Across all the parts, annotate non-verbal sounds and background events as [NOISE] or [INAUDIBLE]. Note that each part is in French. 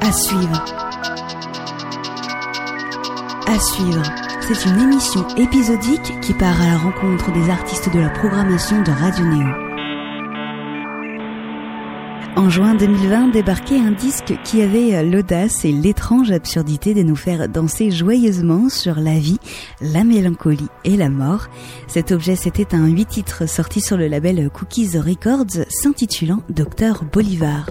À suivre. À suivre. C'est une émission épisodique qui part à la rencontre des artistes de la programmation de Radio Néo. En juin 2020 débarquait un disque qui avait l'audace et l'étrange absurdité de nous faire danser joyeusement sur la vie, la mélancolie et la mort. Cet objet c'était un huit titres sorti sur le label Cookies Records s'intitulant Docteur Bolivar.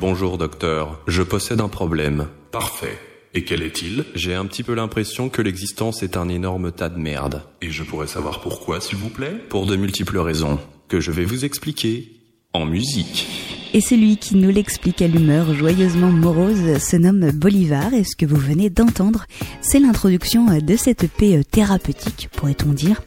Bonjour docteur, je possède un problème. Parfait. Et quel est-il? J'ai un petit peu l'impression que l'existence est un énorme tas de merde. Et je pourrais savoir pourquoi, s'il vous plaît? Pour de multiples raisons, que je vais vous expliquer en musique. Et celui qui nous l'explique à l'humeur joyeusement morose se nomme Bolivar et ce que vous venez d'entendre, c'est l'introduction de cette EP thérapeutique, pourrait-on dire.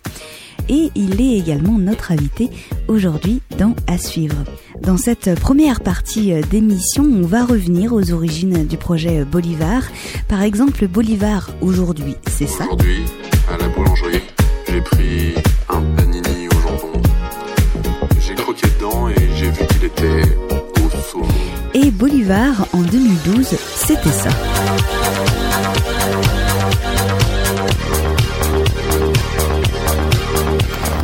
Et il est également notre invité aujourd'hui dans À suivre. Dans cette première partie d'émission, on va revenir aux origines du projet Bolivar. Par exemple, Bolivar aujourd'hui, c'est ça? Aujourd'hui, à la boulangerie, j'ai pris un panini au jambon. J'ai croqué dedans et j'ai vu qu'il était. Bolivar en 2012, c'était ça.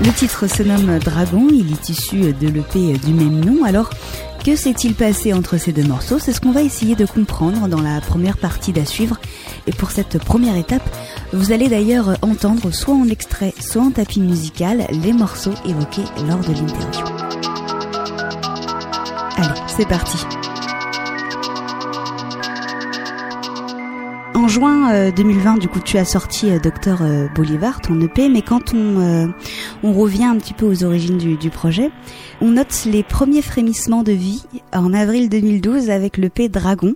Le titre se nomme Dragon, il est issu de l'EP du même nom. Alors, que s'est-il passé entre ces deux morceaux? C'est ce qu'on va essayer de comprendre dans la première partie d'à suivre. Et pour cette première étape, vous allez d'ailleurs entendre soit en extrait, soit en tapis musical les morceaux évoqués lors de l'interview. Allez, c'est parti. En juin euh, 2020, du coup, tu as sorti euh, Docteur euh, Bolivar, ton EP, mais quand on, euh, on revient un petit peu aux origines du, projet, on note les premiers frémissements de vie en avril 2012 avec l'EP Dragon,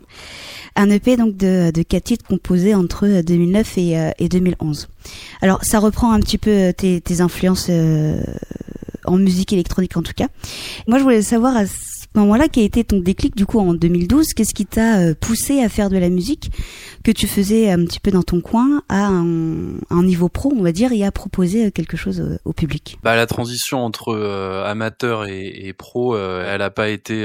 un EP donc de, de quatre titres composés entre 2009 et, euh, et 2011. Alors, ça reprend un petit peu tes, influences euh, en musique électronique en tout cas. Moi, je voulais savoir à moment-là quel était ton déclic du coup en 2012 Qu'est-ce qui t'a euh, poussé à faire de la musique que tu faisais un petit peu dans ton coin à un, niveau pro, on va dire, et à proposer euh, quelque chose euh, au public? Bah la transition entre amateur et, pro, elle a pas été,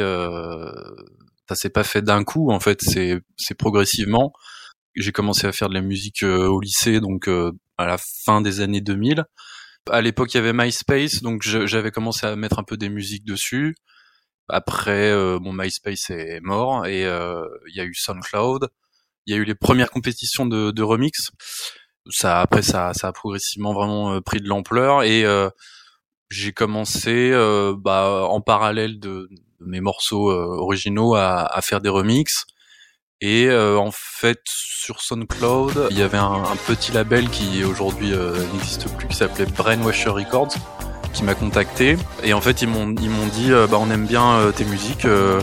ça s'est pas fait d'un coup en fait, c'est progressivement. J'ai commencé à faire de la musique au lycée, donc à la fin des années 2000. À l'époque, il y avait MySpace, donc j'avais commencé à mettre un peu des musiques dessus. Après, euh, mon MySpace est mort et euh, il y a eu SoundCloud. Il y a eu les premières compétitions de, de remix. Ça, après, ça, ça a progressivement vraiment euh, pris de l'ampleur et euh, j'ai commencé, euh, bah, en parallèle de, mes morceaux euh, originaux, à, à faire des remixes. Et euh, en fait, sur SoundCloud, il y avait un, un petit label qui aujourd'hui euh, n'existe plus, qui s'appelait Brainwasher Records, qui m'a contacté. Et en fait, ils m'ont ils m'ont dit, euh, bah, on aime bien euh, tes musiques. euh,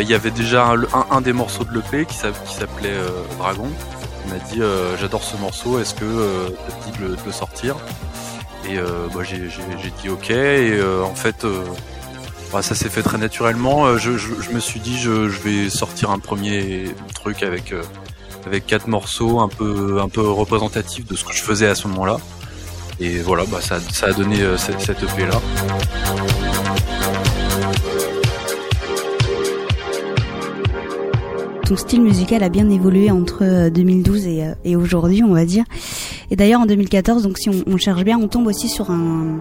Il y avait déjà un, des morceaux de l'EP qui s'a- qui s'appelait Dragon. Il m'a dit, j'adore ce morceau, est-ce que te dit de le, sortir? Et bah, j'ai dit ok. Et en fait, bah, ça s'est fait très naturellement. Je, je, me suis dit, je, je vais sortir un premier truc avec avec quatre morceaux un peu un peu représentatifs de ce que je faisais à ce moment-là. Et voilà, bah, ça, ça a donné euh, cette, cette EP là. Ton style musical a bien évolué entre euh, 2012 et, euh, et aujourd'hui, on va dire. Et d'ailleurs, en 2014, donc si on, on cherche bien, on tombe aussi sur un,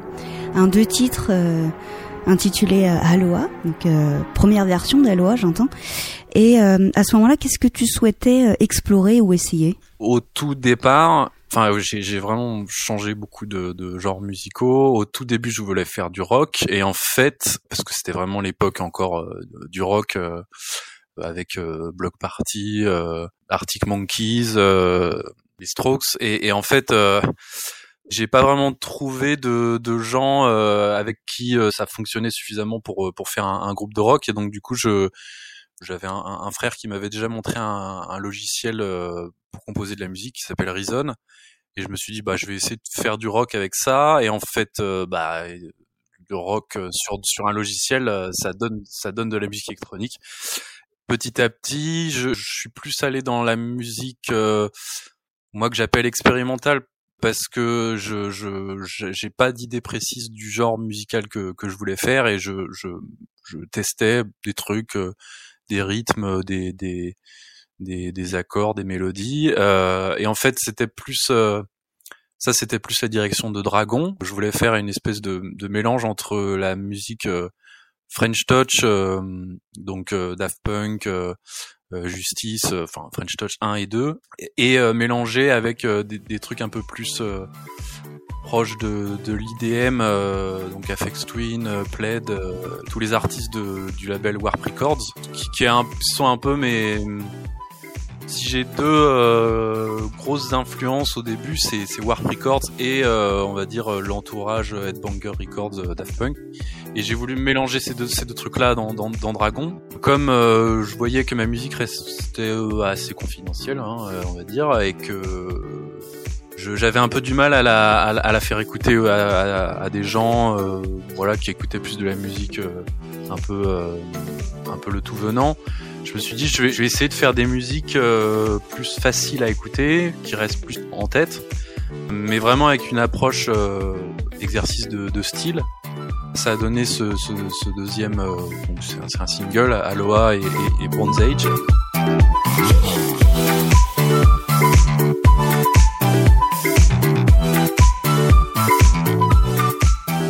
un deux titres euh, intitulé euh, Aloha, donc euh, première version d'Aloha, j'entends. Et euh, à ce moment-là, qu'est-ce que tu souhaitais euh, explorer ou essayer? Au tout départ, enfin j'ai j'ai vraiment changé beaucoup de, de genres musicaux. Au tout début, je voulais faire du rock et en fait, parce que c'était vraiment l'époque encore euh, du rock. euh, avec euh, Block Party, euh, Arctic Monkeys, euh, les Strokes, et, et en fait, euh, j'ai pas vraiment trouvé de, de gens euh, avec qui euh, ça fonctionnait suffisamment pour euh, pour faire un, groupe de rock, et donc du coup, je j'avais un, un frère qui m'avait déjà montré un, un logiciel euh, pour composer de la musique qui s'appelle Reason, et je me suis dit bah je vais essayer de faire du rock avec ça, et en fait, euh, bah le rock euh, sur sur un logiciel, euh, ça donne ça donne de la musique électronique. Petit à petit, je, je suis plus allé dans la musique, euh, moi que j'appelle expérimentale, parce que je je j'ai pas d'idée précise du genre musical que que je voulais faire et je je je testais des trucs, des rythmes, des des des, des accords, des mélodies euh, et en fait c'était plus euh, ça c'était plus la direction de Dragon. Je voulais faire une espèce de mélange entre la musique French Touch, donc Daft Punk, euh, Justice, euh, enfin French Touch 1 et 2, et, euh, mélangé avec des, trucs un peu plus proches de, l'IDM, donc Afex Twin, Plaid, tous les artistes de, du label Warp Records, qui, sont un peu mes si j'ai deux euh, grosses influences au début, c'est, Warp Records et euh, on va dire l'entourage Headbanger Records Daft Punk. Et j'ai voulu mélanger ces deux, trucs-là dans, Dragon. Comme euh, je voyais que ma musique restait assez confidentielle, hein, on va dire, et que j'avais un peu du mal à la, faire écouter à, à, des gens, voilà, qui écoutaient plus de la musique un peu, un peu le tout venant je me suis dit je vais, essayer de faire des musiques euh, plus faciles à écouter, qui restent plus en tête, mais vraiment avec une approche euh, exercice de, style. Ça a donné ce, deuxième, euh, c'est un, single, Aloha et, et, Bronze Age.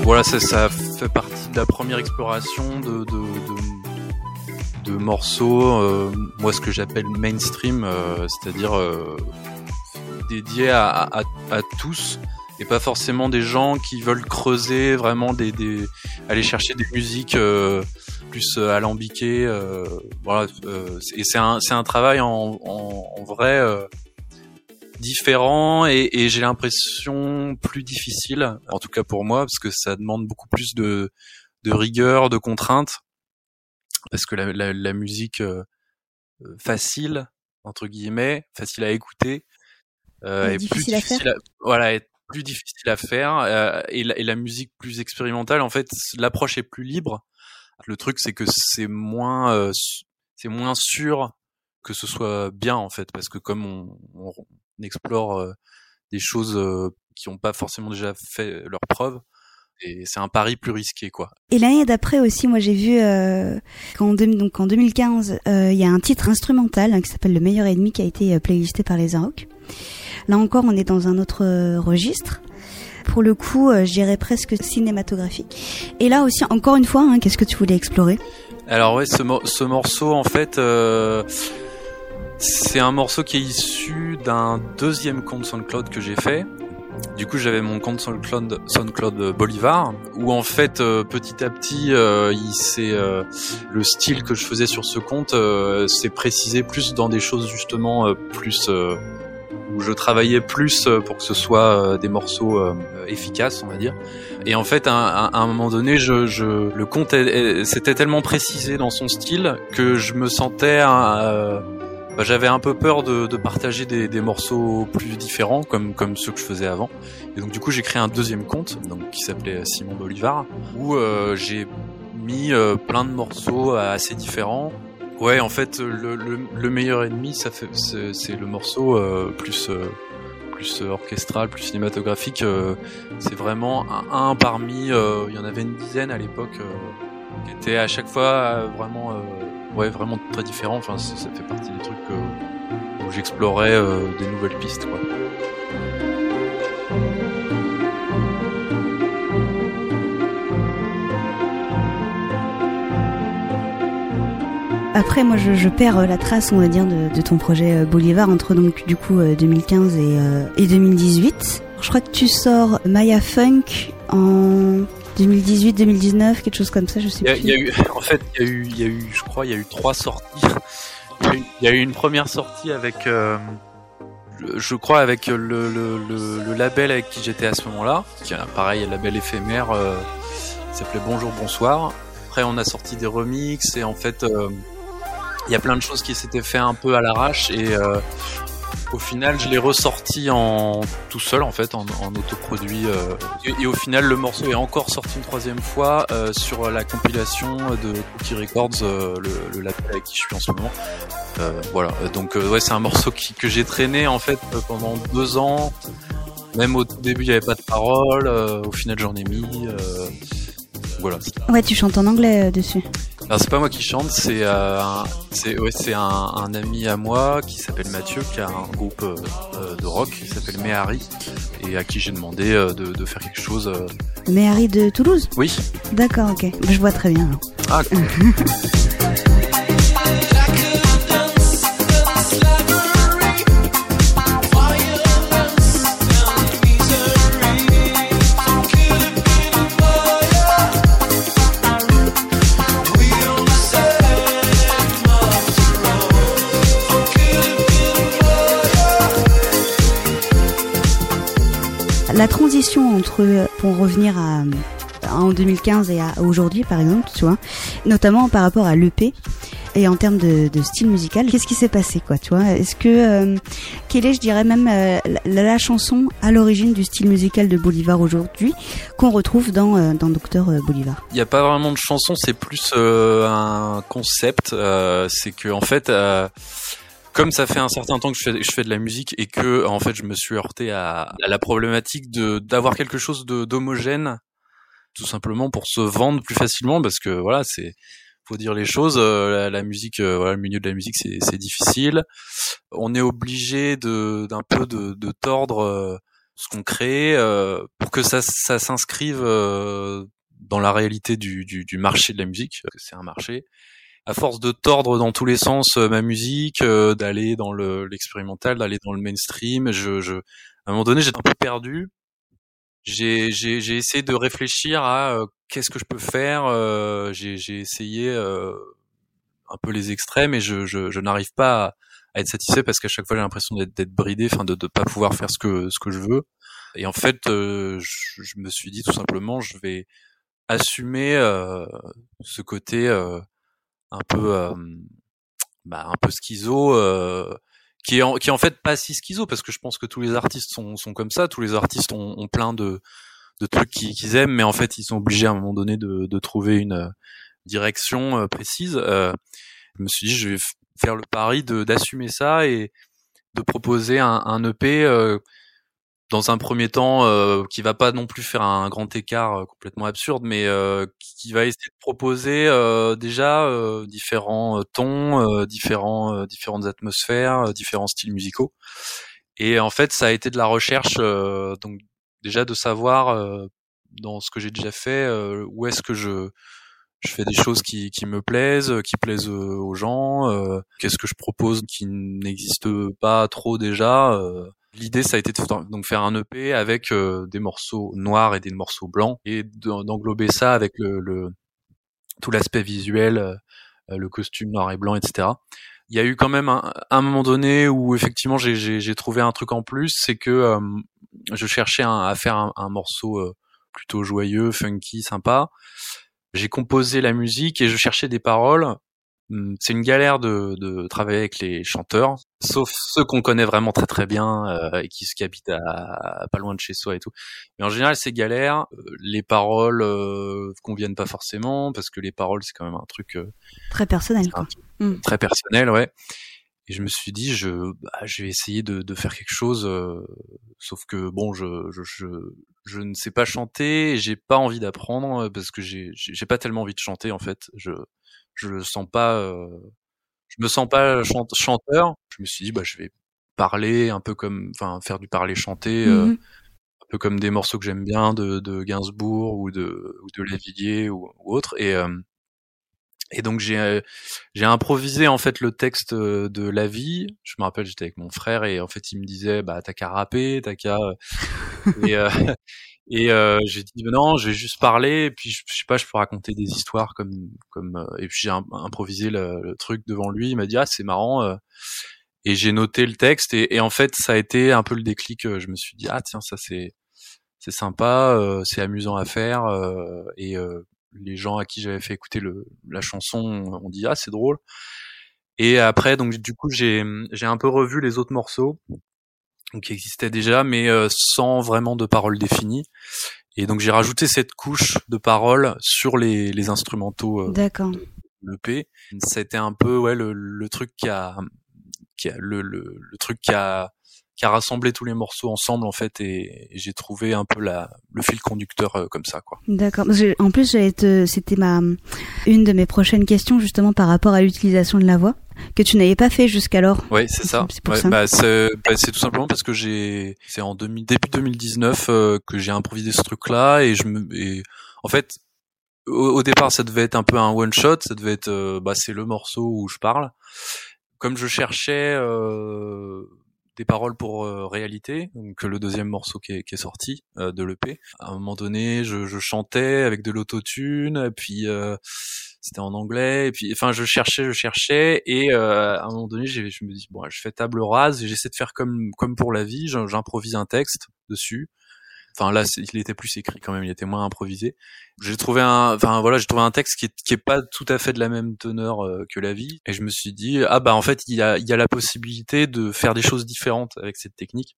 Voilà, ça, fait partie de la première exploration de de morceaux, euh, moi ce que j'appelle mainstream, euh, c'est-à-dire euh, dédié à, à, à, tous et pas forcément des gens qui veulent creuser vraiment des, des aller chercher des musiques plus alambiquées. voilà, et c'est un c'est un travail en, en, en vrai différent et, et j'ai l'impression plus difficile, en tout cas pour moi, parce que ça demande beaucoup plus de, de rigueur, de contraintes parce que la, la, la musique euh, facile entre guillemets, facile à écouter, euh, est plus difficile à, voilà, est plus difficile à faire euh, et, la, et, la, musique plus expérimentale, en fait, l'approche est plus libre. Le truc, c'est que c'est moins, euh, c'est moins sûr que ce soit bien en fait, parce que comme on, on, explore des choses qui n'ont pas forcément déjà fait leur preuve, c'est un pari plus risqué quoi. Et l'année d'après aussi, moi j'ai vu euh, qu'en donc en 2015, euh, il y a un titre instrumental hein, qui s'appelle Le meilleur ennemi qui a été euh, playlisté par les Arocs. Là encore, on est dans un autre euh, registre. Pour le coup, euh, je dirais presque cinématographique. Et là aussi, encore une fois, hein, qu'est-ce que tu voulais explorer? Alors ouais, ce, ce morceau en fait. C'est un morceau qui est issu d'un deuxième compte SoundCloud que j'ai fait, du coup, j'avais mon compte SoundCloud, Bolivar, où en fait, euh, petit à petit, euh, euh, le style que je faisais sur ce compte s'est précisé plus dans des choses justement plus où je travaillais plus pour que ce soit des morceaux efficaces, on va dire. Et en fait, à, un moment donné, je, je le compte c'était tellement précisé dans son style que je me sentais bah, j'avais un peu peur de, de partager des, des, morceaux plus différents comme comme ceux que je faisais avant. Et donc du coup j'ai créé un deuxième compte donc qui s'appelait Simon Bolivar où euh, j'ai mis euh, plein de morceaux assez différents. Ouais en fait le, le, le meilleur ennemi ça fait c'est le morceau euh, plus euh, plus orchestral, plus cinématographique. c'est vraiment un, un parmi il y en avait une dizaine à l'époque qui était à chaque fois vraiment ouais, vraiment très différent. Enfin, ça, fait partie des trucs où j'explorais euh, des nouvelles pistes, quoi. Après, moi, je, perds euh, la trace, on va dire, de, ton projet euh, Bolivar entre donc du coup 2015 et, et 2018. Je crois que tu sors Maya Funk en 2018, 2019, quelque chose comme ça, je sais plus. Y a eu, [LAUGHS] en fait, il y a eu, il y a eu, je crois, il y a eu trois sorties. Il y, a eu une première sortie avec, euh, je crois, avec le, le, le, le label avec qui j'étais à ce moment-là, qui est pareil, un label éphémère, euh, qui s'appelait Bonjour Bonsoir. Après, on a sorti des remixes et en fait, euh, il y a plein de choses qui s'étaient fait un peu à l'arrache et euh, au final, je l'ai ressorti en tout seul en fait, en, autoproduit. Euh, et, au final, le morceau est encore sorti une troisième fois euh, sur la compilation de Cookie Records, euh, le, label avec qui je suis en ce moment. Voilà. Donc ouais, c'est un morceau que j'ai traîné en fait pendant deux ans Même au début, il n'y avait pas de paroles. au final, j'en ai mis. voilà. Ouais, tu chantes en anglais dessus. Alors c'est pas moi qui chante, c'est euh, c'est ouais, c'est un, un, ami à moi qui s'appelle Mathieu, qui a un groupe euh, de rock qui s'appelle Mehari et à qui j'ai demandé euh, de, de, faire quelque chose. Euh... Mehari de Toulouse? Oui. D'accord, ok. Je vois très bien. Ah. Cool. [LAUGHS] la transition entre, pour revenir à, en 2015 et à aujourd'hui par exemple, tu vois, notamment par rapport à l'EP et en termes de, style musical, qu'est-ce qui s'est passé quoi, tu vois? Est-ce que euh, quelle est, je dirais même euh, la, la, chanson à l'origine du style musical de Bolivar aujourd'hui qu'on retrouve dans euh, dans Docteur euh, Bolivar? Il n'y a pas vraiment de chanson, c'est plus un concept. c'est que en fait comme ça fait un certain temps que je fais, je fais de la musique et que en fait je me suis heurté à, à la problématique de d'avoir quelque chose d'homogène tout simplement pour se vendre plus facilement parce que voilà c'est faut dire les choses euh, la, musique euh, voilà le milieu de la musique c'est c'est difficile. On est obligé de d'un peu de, de tordre euh, ce qu'on crée pour que ça ça s'inscrive dans la réalité du, du, du marché de la musique c'est un marché à force de tordre dans tous les sens euh, ma musique, euh, d'aller dans le l'expérimental, d'aller dans le mainstream, je, je, à un moment donné, j'étais un peu perdu. J'ai, j'ai, essayé de réfléchir à euh, qu'est-ce que je peux faire. j'ai, j'ai essayé un peu les extrêmes et je, je, je n'arrive pas à, être satisfait parce qu'à chaque fois j'ai l'impression d'être, bridé, enfin de ne pas pouvoir faire ce que ce que je veux. Et en fait, je, je, me suis dit tout simplement, je vais assumer ce côté un peu euh, bah, un peu schizo euh, qui est en, qui est en fait pas si schizo parce que je pense que tous les artistes sont, sont comme ça. Tous les artistes ont, ont plein de de trucs qu'ils aiment mais en fait ils sont obligés à un moment donné de, de trouver une direction précise euh, je me suis dit je vais faire le pari de d'assumer ça et de proposer un, un EP euh, dans un premier temps, euh, qui va pas non plus faire un grand écart euh, complètement absurde, mais euh, qui va essayer de proposer euh, déjà différents tons, différents, différentes atmosphères, différents styles musicaux. Et en fait, ça a été de la recherche, donc déjà de savoir dans ce que j'ai déjà fait, où est-ce que je je fais des choses qui, qui me plaisent, qui plaisent aux gens. Qu'est-ce que je propose qui n'existe pas trop déjà L'idée, ça a été de donc faire un EP avec euh, des morceaux noirs et des morceaux blancs et d'englober ça avec le, le tout l'aspect visuel, euh, le costume noir et blanc, etc. Il y a eu quand même un, moment donné où effectivement j'ai trouvé un truc en plus, c'est que euh, je cherchais à faire un, un morceau plutôt joyeux, funky, sympa. J'ai composé la musique et je cherchais des paroles Mmh, c'est une galère de, de, travailler avec les chanteurs, sauf ceux qu'on connaît vraiment très très bien euh, et qui, qui habitent à, pas loin de chez soi et tout. Mais en général, c'est galère. Euh, les paroles euh, conviennent pas forcément parce que les paroles, c'est quand même un truc euh, très personnel, quoi. Mmh. Très personnel, ouais. Et je me suis dit, je, bah, je vais essayer de, de faire quelque chose. sauf que bon, je, je, je, je ne sais pas chanter, j'ai pas envie d'apprendre parce que j'ai, j'ai pas tellement envie de chanter en fait. Je je sens pas, euh, je me sens pas chanteur. Je me suis dit, bah, je vais parler un peu comme, enfin, faire du parler chanté, euh, mmh un peu comme des morceaux que j'aime bien de, de Gainsbourg ou de, ou de Lévillier ou, ou autre. Et, euh, et donc j'ai j'ai improvisé en fait le texte de la vie. Je me rappelle, j'étais avec mon frère et en fait il me disait bah t'as qu'à rapper, t'as qu'à [LAUGHS] et, et euh, j'ai dit non, je vais juste parler. Et puis je, sais pas, je peux raconter des histoires comme comme. Euh, et puis j'ai improvisé le, truc devant lui. Il m'a dit ah c'est marrant. Euh. et j'ai noté le texte et, en fait ça a été un peu le déclic. Je me suis dit ah tiens ça c'est c'est sympa, c'est amusant à faire et les gens à qui j'avais fait écouter le, la chanson ont dit ah c'est drôle. Et après donc du coup j'ai j'ai un peu revu les autres morceaux qui existait déjà, mais euh, sans vraiment de paroles définies. Et donc j'ai rajouté cette couche de paroles sur les, les instrumentaux euh, D'accord. de l'EP. C'était un peu ouais le, le truc qui a, qui a le, le, le, truc qui a qui a rassemblé tous les morceaux ensemble en fait et, j'ai trouvé un peu la le fil conducteur euh, comme ça quoi. D'accord. En plus, c'était ma une de mes prochaines questions justement par rapport à l'utilisation de la voix que tu n'avais pas fait jusqu'alors. Oui, c'est ça. C'est bah, bah, tout simplement parce que j'ai c'est en début 2019 euh, que j'ai improvisé ce truc là et je me et en fait au, départ ça devait être un peu un one shot, ça devait être euh, bah c'est le morceau où je parle. Comme je cherchais euh, des paroles pour euh, réalité, donc le deuxième morceau qui est, qui est sorti euh, de l'EP. À un moment donné, je, je chantais avec de l'autotune, puis euh, c'était en anglais, et puis enfin je cherchais, je cherchais, et à un moment donné, je me dis bon, je fais table rase et j'essaie de faire comme comme pour la vie, j'improvise un texte dessus. Enfin là, il était plus écrit quand même, il était moins improvisé. J'ai trouvé un, enfin voilà, j'ai trouvé un texte qui est, qui est pas tout à fait de la même teneur euh, que la vie, et je me suis dit ah bah en fait il y a, il y a la possibilité de faire des choses différentes avec cette technique.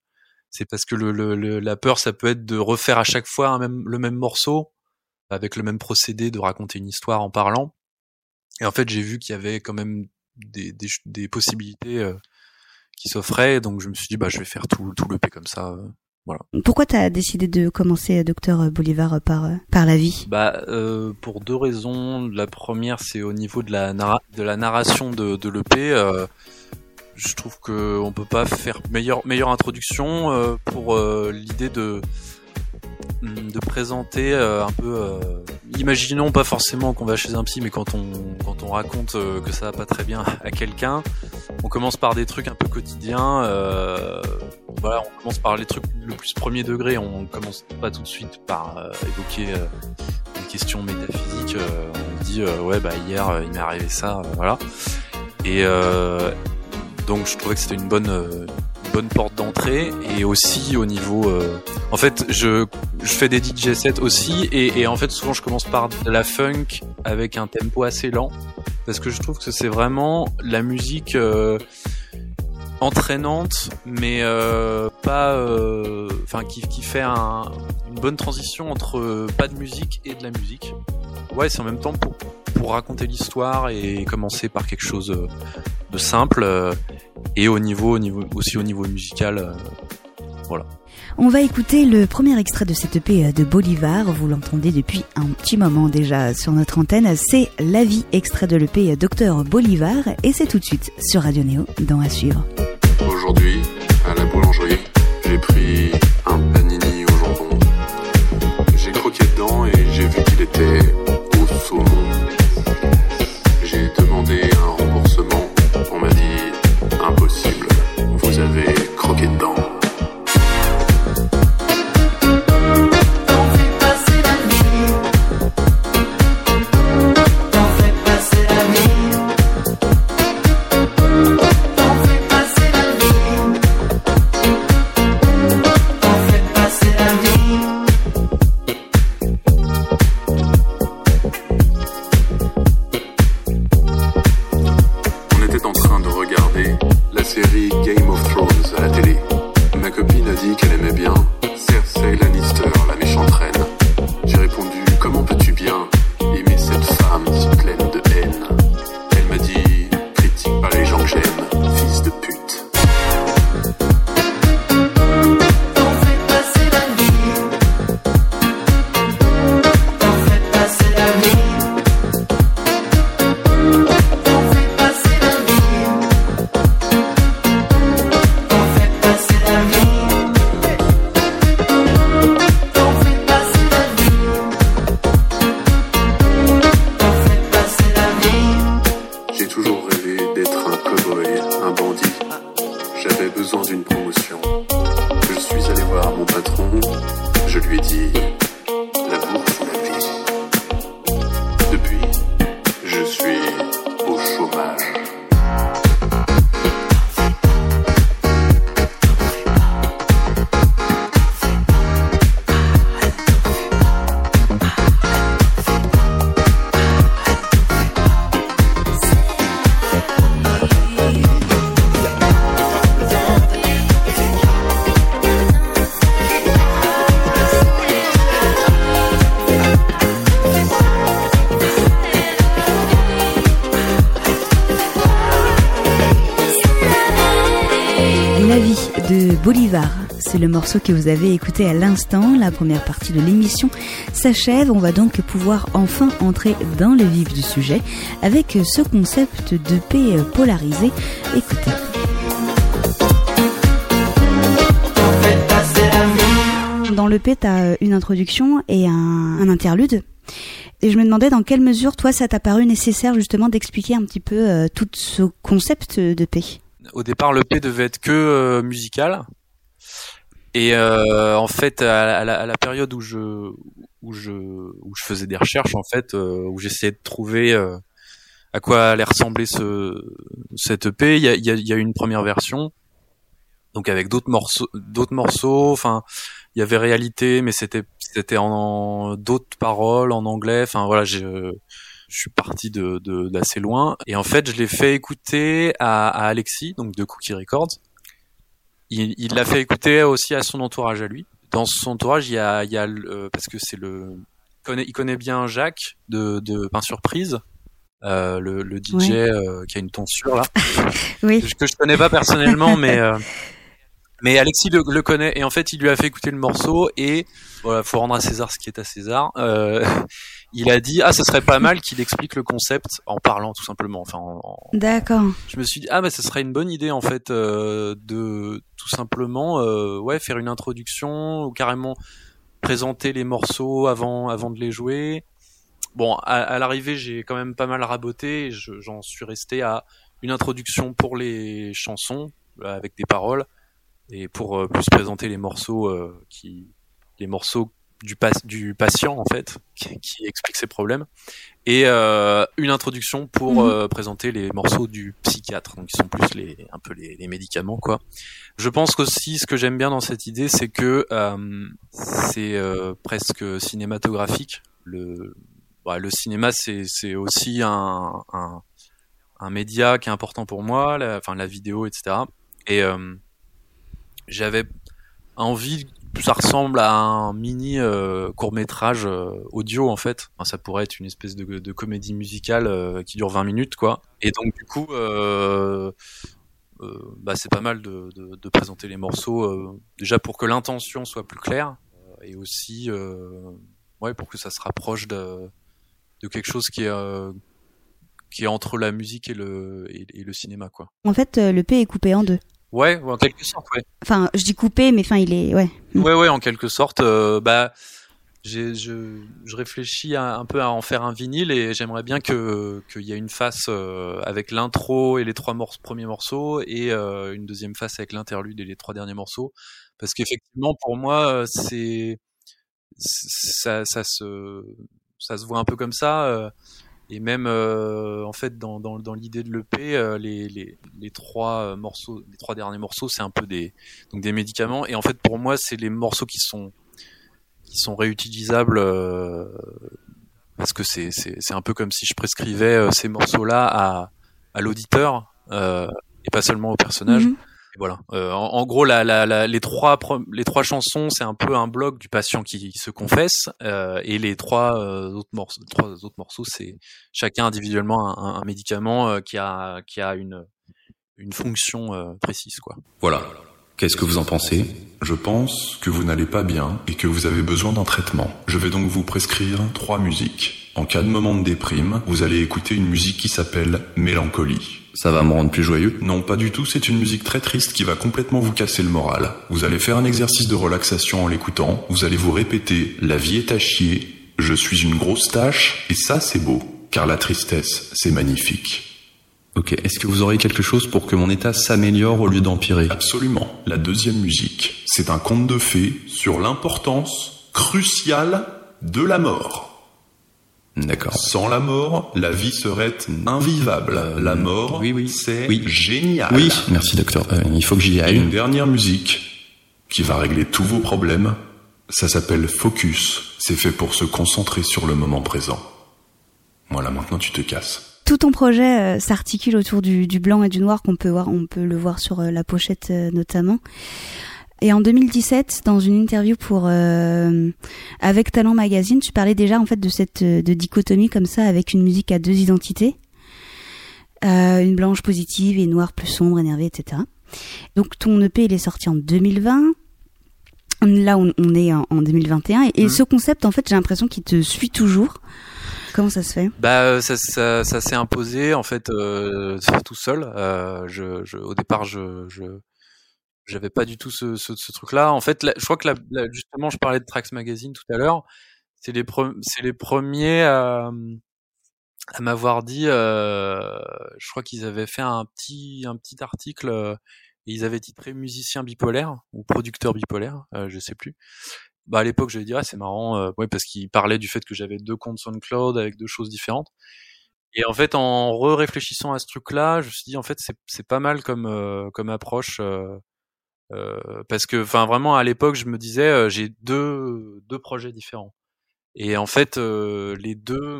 C'est parce que le, le, la peur, ça peut être de refaire à chaque fois un même, le même morceau avec le même procédé de raconter une histoire en parlant. Et en fait, j'ai vu qu'il y avait quand même des, des, des possibilités euh, qui s'offraient, donc je me suis dit bah je vais faire tout, tout le P comme ça. Euh, voilà. Pourquoi tu as décidé de commencer euh, Docteur Bolivar par par la vie? Bah euh, pour deux raisons. La première c'est au niveau de la de la narration de, de l'EP. Euh, je trouve que on peut pas faire meilleure meilleure introduction euh, pour l'idée de de présenter un peu imaginons pas forcément qu'on va chez un psy mais quand on quand on raconte que ça va pas très bien à quelqu'un on commence par des trucs un peu quotidiens voilà, on commence par les trucs le plus premier degré. On commence pas tout de suite par euh, évoquer euh, des questions métaphysiques. Euh, on dit ouais bah hier il m'est arrivé ça, voilà. Et donc je trouvais que c'était une bonne bonne porte d'entrée et aussi au niveau en fait je je fais des DJ sets aussi et, en fait souvent je commence par de la funk avec un tempo assez lent parce que je trouve que c'est vraiment la musique entraînante, mais euh, pas, euh, enfin qui, qui fait un, une bonne transition entre euh, pas de musique et de la musique. Ouais, c'est en même temps pour, pour raconter l'histoire et commencer par quelque chose de simple et au niveau, au niveau aussi au niveau musical, voilà. On va écouter le premier extrait de cette EP de Bolivar. Vous l'entendez depuis un petit moment déjà sur notre antenne. C'est La vie, extrait de l'EP Docteur Bolivar. Et c'est tout de suite sur Radio Néo dans À suivre. Aujourd'hui, à la boulangerie, le morceau que vous avez écouté à l'instant. La première partie de l'émission s'achève. On va donc pouvoir enfin entrer dans le vif du sujet avec ce concept de paix polarisé. Écoutez. Dans le P, tu as une introduction et un, interlude. Et je me demandais dans quelle mesure, toi, ça t'a paru nécessaire justement d'expliquer un petit peu euh, tout ce concept de paix? Au départ, le P devait être que euh, musical. Et euh, en fait, à, la, à, la, période où je où je où je faisais des recherches, en fait, euh, où j'essayais de trouver euh, à quoi allait ressembler ce cette EP, il y a, y, a, y a une première version, donc avec d'autres morceaux, d'autres morceaux. Enfin, il y avait réalité, mais c'était c'était en, d'autres paroles en anglais. Enfin voilà, je je suis parti de d'assez loin et en fait je l'ai fait écouter à, à, Alexis donc de Cookie Records. Il, l'a fait écouter aussi à son entourage à lui. Dans son entourage, il y a il y a le, parce que c'est le il connaît, il connaît bien Jacques de de Pain Surprise. Euh, le, le DJ Oui. euh, qui a une tonsure là, [LAUGHS] Oui. que, que je connais pas personnellement, mais euh, mais Alexis le, le connaît et en fait il lui a fait écouter le morceau et voilà, faut rendre à César ce qui est à César. Euh, [LAUGHS] il a dit ah ce serait pas mal qu'il explique le concept en parlant tout simplement. Enfin, en- en- D'accord. je me suis dit ah bah ce serait une bonne idée en fait euh, de tout simplement euh, ouais faire une introduction ou carrément présenter les morceaux avant avant de les jouer. Bon, à, à l'arrivée, j'ai quand même pas mal raboté. J'en suis resté à une introduction pour les chansons euh, avec des paroles et pour euh, plus présenter les morceaux euh, qui les morceaux du, pas- du patient en fait qui, qui explique ses problèmes. Et euh, une introduction pour Mhm. euh, présenter les morceaux du psychiatre. Donc qui sont plus les un peu les, les médicaments quoi. Je pense qu'aussi ce que j'aime bien dans cette idée c'est que euh, c'est euh, presque cinématographique. Le bah, le cinéma c'est c'est aussi un, un un média qui est important pour moi la, enfin la vidéo etc et euh, j'avais envie ça ressemble à un mini court métrage audio en fait. Enfin, ça pourrait être une espèce de, de comédie musicale euh, qui dure 20 minutes quoi. Et donc du coup, euh, euh, bah, c'est pas mal de, de, de présenter les morceaux euh, déjà pour que l'intention soit plus claire euh, et aussi euh, ouais pour que ça se rapproche de, de quelque chose qui est euh, qui est entre la musique et le et, et le cinéma quoi. En fait, euh, le P est coupé en deux. Ouais, en quelque sorte, ouais. Enfin, je dis coupé, mais enfin, il est, ouais. Ouais, ouais, en quelque sorte. euh, bah, j'ai, je, je réfléchis à- un peu à en faire un vinyle et j'aimerais bien que qu'il y ait une face euh, avec l'intro et les trois morceaux, premiers morceaux et euh, une deuxième face avec l'interlude et les trois derniers morceaux. Parce qu'effectivement, pour moi, euh, c'est ça, ça se ça se voit un peu comme ça. Et même euh, en fait dans, dans, dans l'idée de l'EP, euh, les, les, les trois euh, morceaux, les trois derniers morceaux, c'est un peu des donc des médicaments. Et en fait pour moi, c'est les morceaux qui sont qui sont réutilisables euh, parce que c'est c'est c'est un peu comme si je prescrivais euh, ces morceaux-là à à l'auditeur euh, et pas seulement au personnage. Mhm. Voilà. Euh, en, gros, la, la, la- les trois les trois chansons, c'est un peu un bloc du patient qui se confesse, euh, et les trois euh, autres morceaux, trois autres morceaux, c'est chacun individuellement un, un- un médicament euh, qui a qui a une une fonction euh, précise, quoi. Voilà. Qu'est-ce que vous en pensez? Je pense que vous n'allez pas bien et que vous avez besoin d'un traitement. Je vais donc vous prescrire trois musiques. En cas de moment de déprime, vous allez écouter une musique qui s'appelle Mélancolie. Ça va me rendre plus joyeux Non, pas du tout, c'est une musique très triste qui va complètement vous casser le moral. Vous allez faire un exercice de relaxation en l'écoutant, vous allez vous répéter La vie est à chier, je suis une grosse tâche, et ça c'est beau, car la tristesse, c'est magnifique. Ok, est-ce que vous aurez quelque chose pour que mon état s'améliore au lieu d'empirer? Absolument. La deuxième musique, c'est un conte de fées sur l'importance cruciale de la mort. D'accord. Sans la mort, la vie serait invivable. La mort, oui, oui. c'est Oui. génial. Oui, merci docteur. Euh, il faut que j'y aille. une dernière musique qui va régler tous vos problèmes. Ça s'appelle Focus. C'est fait pour se concentrer sur le moment présent. Voilà, maintenant tu te casses. Tout ton projet euh, s'articule autour du, du blanc et du noir qu'on peut voir, on peut le voir sur euh, la pochette euh, notamment. Et en 2017, dans une interview pour euh, avec Talent Magazine, tu parlais déjà en fait de cette de dichotomie comme ça avec une musique à deux identités, Euh, une blanche positive et une noire plus sombre, énervée, etc. Donc ton EP il est sorti en 2020. Là on, on est en, en 2021 et, et Mhm. ce concept en fait j'ai l'impression qu'il te suit toujours. Comment ça se fait? Bah euh, ça, ça, ça s'est imposé en fait euh, tout seul. Euh, je, je, au départ, je, je j'avais pas du tout ce, ce, ce truc-là. En fait, je crois que justement, je parlais de Trax Magazine tout à l'heure. C'est les c'est les premiers à, à m'avoir dit. Euh, je crois qu'ils avaient fait un petit un petit article. euh, et ils avaient titré musicien bipolaire ou producteur bipolaire, euh, je sais plus. Bah à l'époque, j'avais dit ah c'est marrant, euh, ouais parce qu'ils parlaient du fait que j'avais deux comptes SoundCloud avec deux choses différentes. Et en fait, en re-réfléchissant à ce truc-là, je me suis dit en fait c'est pas mal comme euh, comme approche euh, parce que enfin vraiment à l'époque je me disais euh, j'ai deux deux projets différents. Et en fait euh, les deux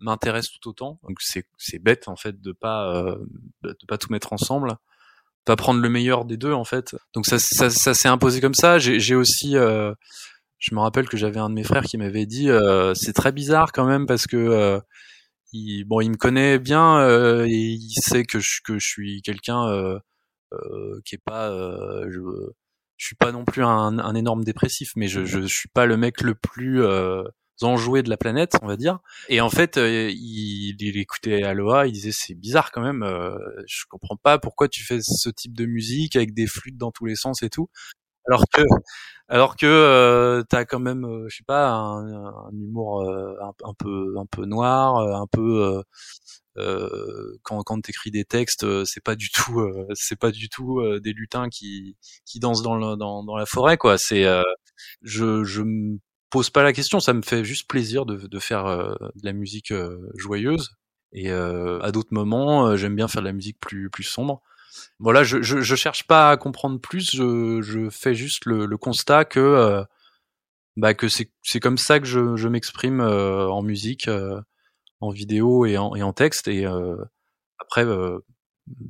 m'intéressent tout autant. Donc c'est c'est bête en fait de pas euh, de pas tout mettre ensemble pas prendre le meilleur des deux en fait. Donc ça ça, ça s'est imposé comme ça. J'ai aussi euh, je me rappelle que j'avais un de mes frères qui m'avait dit euh, c'est très bizarre quand même parce que euh, il, bon il me connaît bien euh, et il sait que je que je suis quelqu'un euh, euh, qui est pas euh, je, je suis pas non plus un, un énorme dépressif mais je, je suis pas le mec le plus euh, enjoué de la planète on va dire. Et en fait euh, il, il écoutait Aloha il disait c'est bizarre quand même euh, je comprends pas pourquoi tu fais ce type de musique avec des flûtes dans tous les sens et tout alors que alors que euh, t'as quand même euh, je sais pas un, humour euh, un, peu un peu noir euh, un peu euh, quand quand t'écris des textes c'est pas du tout c'est pas du tout des lutins qui qui dansent dans le, dans dans la forêt quoi. C'est je je me pose pas la question. Ça me fait juste plaisir de de faire de la musique joyeuse. Et à d'autres moments j'aime bien faire de la musique plus plus sombre voilà, je, je, je cherche pas à comprendre plus, je, je fais juste le, le constat que euh, bah que c'est c'est comme ça que je, je m'exprime euh, en musique, euh, en vidéo et en, et en texte. Et euh, après, euh,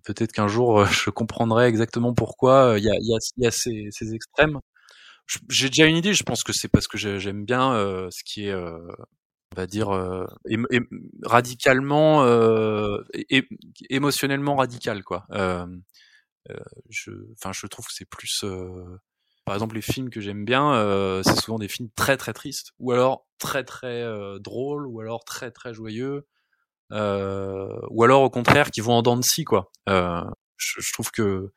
peut-être qu'un jour je comprendrai exactement pourquoi il y a, il y a, y a ces, ces extrêmes. J'ai déjà une idée. Je pense que c'est parce que j'ai- j'aime bien ce qui est, on va dire, euh, radicalement, euh, émotionnellement radical, quoi. Euh, je, enfin, je trouve que c'est plus, par exemple, les films que j'aime bien, c'est souvent des films très très tristes, ou alors très très drôles, ou alors très très joyeux, ou alors au contraire qui vont en dents de scie, quoi. Je, trouve que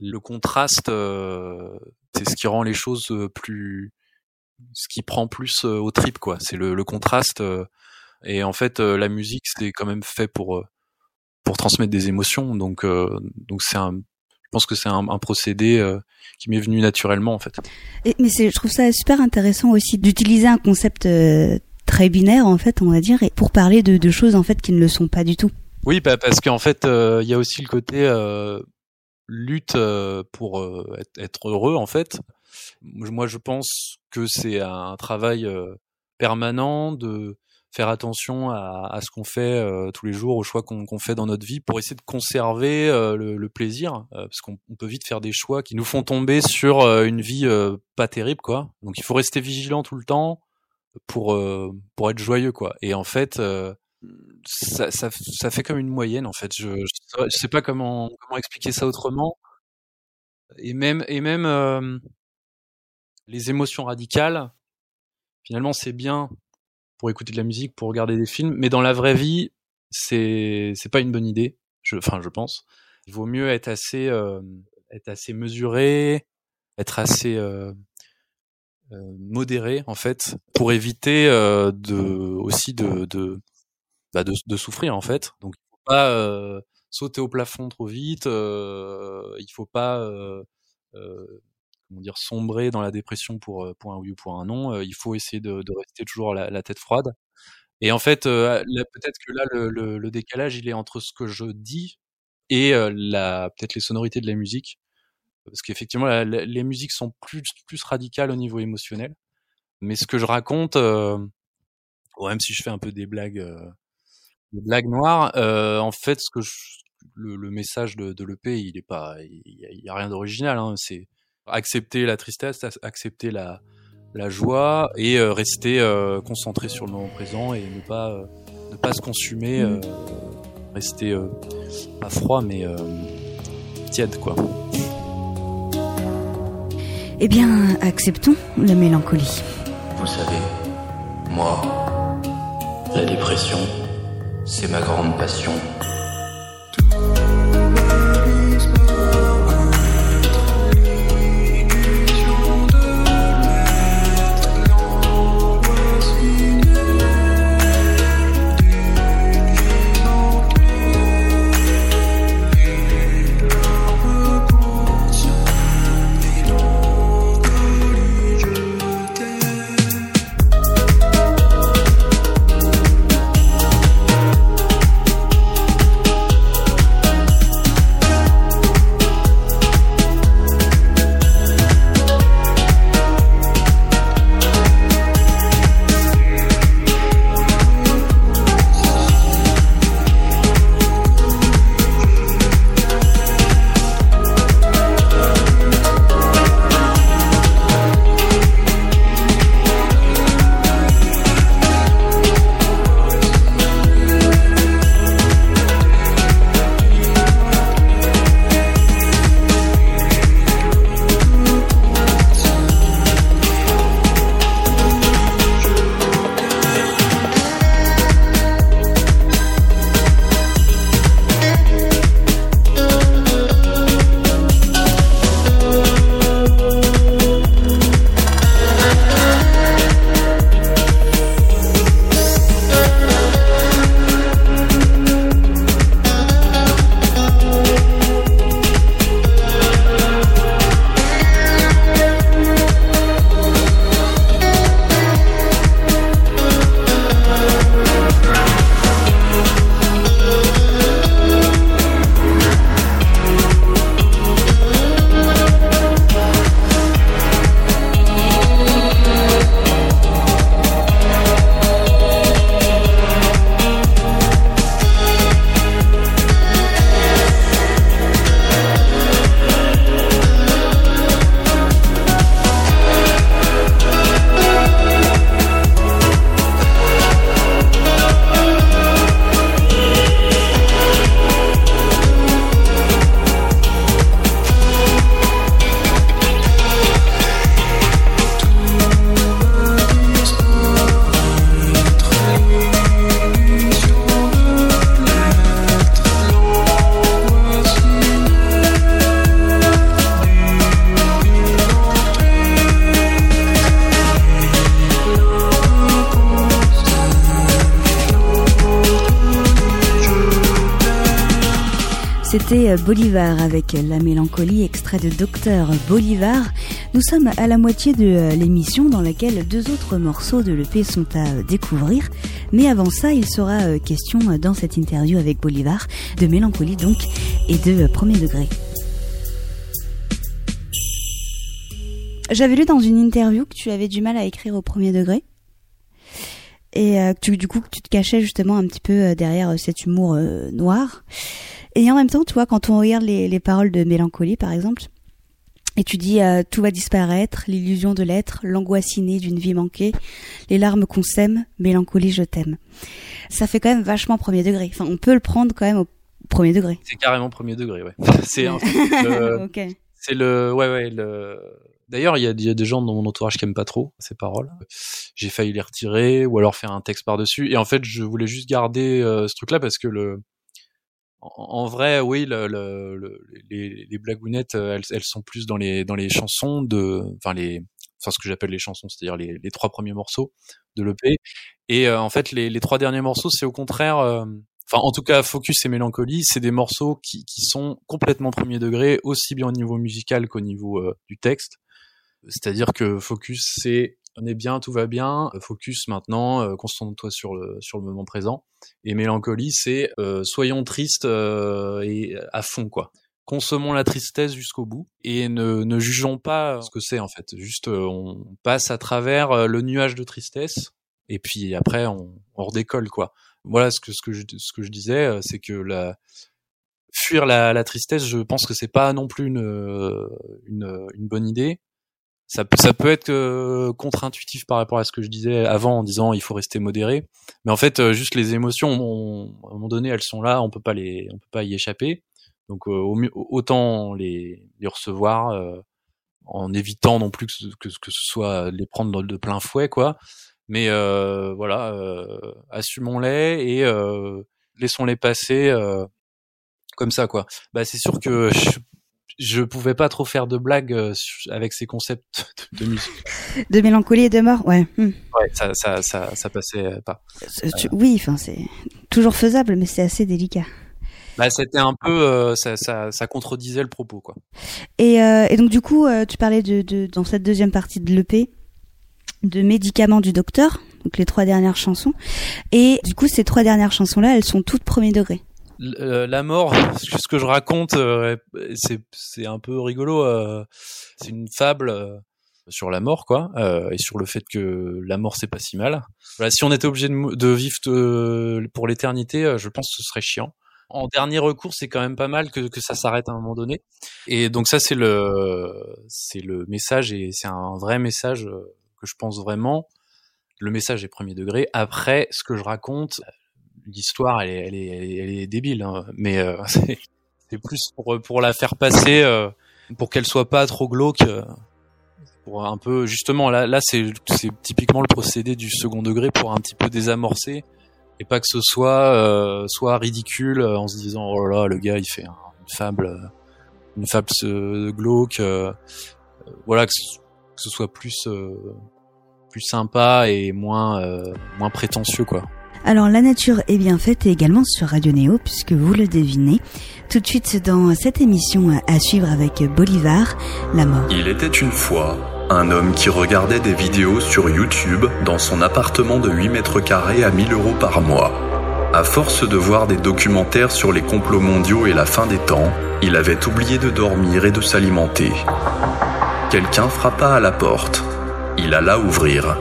le contraste, c'est ce qui rend les choses plus, ce qui prend plus euh, au trip, quoi. C'est le, le contraste. euh, et en fait, euh, la musique, c'est quand même fait pour euh, pour transmettre des émotions. Donc, euh, donc c'est un, je pense que c'est un, un procédé euh, qui m'est venu naturellement, en fait. Et, mais c'est, je trouve ça super intéressant aussi d'utiliser un concept euh, très binaire en fait, on va dire, et pour parler de, de choses en fait qui ne le sont pas du tout. Oui, bah, parce qu'en fait, euh, il y a aussi le côté euh, lutte euh, pour euh, être, être heureux, en fait. Moi, je pense que c'est un travail euh, permanent de faire attention à, ce qu'on fait euh, tous les jours, aux choix qu'on fait dans notre vie, pour essayer de conserver euh, le, plaisir, parce qu'on on peut vite faire des choix qui nous font tomber sur une vie pas terrible, quoi. Donc, il faut rester vigilant tout le temps pour pour être joyeux, quoi. Et en fait, ça, ça, fait comme une moyenne en fait. Je, je, sais pas comment comment expliquer ça autrement. Et même et même les émotions radicales, finalement c'est bien pour écouter de la musique, pour regarder des films, mais dans la vraie vie, c'est c'est pas une bonne idée. Je, enfin, je pense. Il vaut mieux être assez euh, être assez mesuré, être assez euh, euh, modéré en fait, pour éviter euh, de aussi de de bah, de, de souffrir en fait. Donc il faut pas euh, sauter au plafond trop vite. Il faut pas comment dire sombrer dans la dépression pour euh, pour un oui ou pour un non. Euh, il faut essayer de, de rester toujours la, la tête froide. Et en fait, euh, peut-être que là le, le, le décalage il est entre ce que je dis et la peut-être les sonorités de la musique, parce qu'effectivement les musiques sont plus plus radicales au niveau émotionnel. Mais ce que je raconte, euh, ouais, même si je fais un peu des blagues. euh, des blagues noires. Euh, en fait, ce que je, le, le message de, de l'EP, il est pas, y a, il y a rien d'original. Hein, c'est accepter la tristesse, accepter la, la joie et euh, rester euh, concentré sur le moment présent et ne pas, euh, ne pas se consumer, euh, rester euh, pas froid, mais euh, tiède, quoi. Eh bien, acceptons la mélancolie. Vous savez, moi, la dépression, c'est ma grande passion. Bolivar avec La Mélancolie, extrait de Docteur Bolivar. Nous sommes à la moitié de l'émission dans laquelle deux autres morceaux de l'EP sont à découvrir. Mais avant ça, il sera question dans cette interview avec Bolivar de Mélancolie donc et de Premier Degré. J'avais lu dans une interview que tu avais du mal à écrire au premier degré et euh, que du coup tu te cachais justement un petit peu euh, derrière euh, cet humour euh, noir. Et en même temps, tu vois, quand on regarde les, les paroles de Mélancolie, par exemple, et tu dis euh, tout va disparaître, l'illusion de l'être, l'angoisse innée d'une vie manquée, les larmes qu'on sème, Mélancolie, je t'aime. Ça fait quand même vachement premier degré. Enfin, on peut le prendre quand même au premier degré. C'est carrément premier degré, ouais. [LAUGHS] C'est en fait, le, ok. c'est le, ouais, ouais, le. D'ailleurs, il y a, il y a des gens dans mon entourage qui aiment pas trop ces paroles. J'ai failli les retirer ou alors faire un texte par dessus. Et en fait, je voulais juste garder euh, ce truc-là parce que le, en, vrai, oui, le, le, le- les, les blagounettes, euh, elles, elles sont plus dans les dans les chansons de, enfin les, enfin ce que j'appelle les chansons, c'est-à-dire les, les trois premiers morceaux de l'EP. Et euh, en fait, les, les trois derniers morceaux, c'est au contraire, euh, enfin en tout cas, Focus et Mélancolie, c'est des morceaux qui, qui sont complètement premier degré, aussi bien au niveau musical qu'au niveau euh, du texte. C'est-à-dire que Focus, c'est on est bien, tout va bien. Focus maintenant, euh, concentre-toi sur le sur le moment présent. Et mélancolie, c'est euh, soyons tristes euh, et à fond quoi. Consommons la tristesse jusqu'au bout et ne, ne jugeons pas ce que c'est en fait. Juste euh, on passe à travers euh, le nuage de tristesse et puis après on, on redécolle quoi. Voilà ce que ce que je ce que je disais, euh, c'est que la fuir la, la tristesse, je pense que c'est pas non plus une euh, une, une bonne idée. Ça, ça peut être euh, contre-intuitif par rapport à ce que je disais avant en disant il faut rester modéré. Mais en fait, euh, juste les émotions, on- à un moment donné, elles sont là, on peut pas les, on peut pas y échapper. Donc autant les, les recevoir en évitant non plus que, que, que, ce soit les prendre de plein fouet, quoi. Mais voilà, assumons-les et laissons-les passer comme ça, quoi. Bah c'est sûr que je, je pouvais pas trop faire de blagues euh, avec ces concepts [LAUGHS] de musique. De mélancolie et de mort, ouais. Hmm. Ouais, ça, ça, ça, ça passait pas. Euh, oui, enfin, c'est toujours faisable, mais c'est assez délicat. Bah, c'était un peu, euh, ça, ça, ça, contredisait le propos, quoi. Et, euh, et donc, du coup, tu parlais de, de, dans cette deuxième partie de l'EP, de médicaments du docteur, donc les trois dernières chansons. Et du coup, ces trois dernières chansons-là, elles sont toutes premier degré. Euh, la mort, ce que je raconte, euh, c'est un peu rigolo. Euh, c'est une fable sur la mort, quoi, et sur le fait que la mort c'est pas si mal. Voilà, si on était obligé de, vivre pour l'éternité, je pense que ce serait chiant. En dernier recours, c'est quand même pas mal que, que ça s'arrête à un moment donné. Et donc ça, c'est le c'est le message et c'est un vrai message que je pense vraiment. Le message est premier degré. Après, ce que je raconte, l'histoire, elle est, elle, est, débile, hein. mais euh, [LAUGHS] c'est plus pour, pour la faire passer, euh, pour qu'elle soit pas trop glauque. Euh, pour un peu, justement, là, là c'est typiquement le procédé du second degré pour un petit peu désamorcer et pas que ce soit soit ridicule en se disant oh là là le gars il fait une fable une fable glauque voilà que ce, soit plus plus sympa et moins moins prétentieux quoi alors la nature est bien faite également sur Radio Néo puisque vous le devinez. Tout de suite dans cette émission à suivre avec Bolivar, la mort. Il était une fois un homme qui regardait des vidéos sur YouTube dans son appartement de 8 mètres carrés à 1000 euros par mois. À force de voir des documentaires sur les complots mondiaux et la fin des temps, il avait oublié de dormir et de s'alimenter. Quelqu'un frappa à la porte. Il alla ouvrir.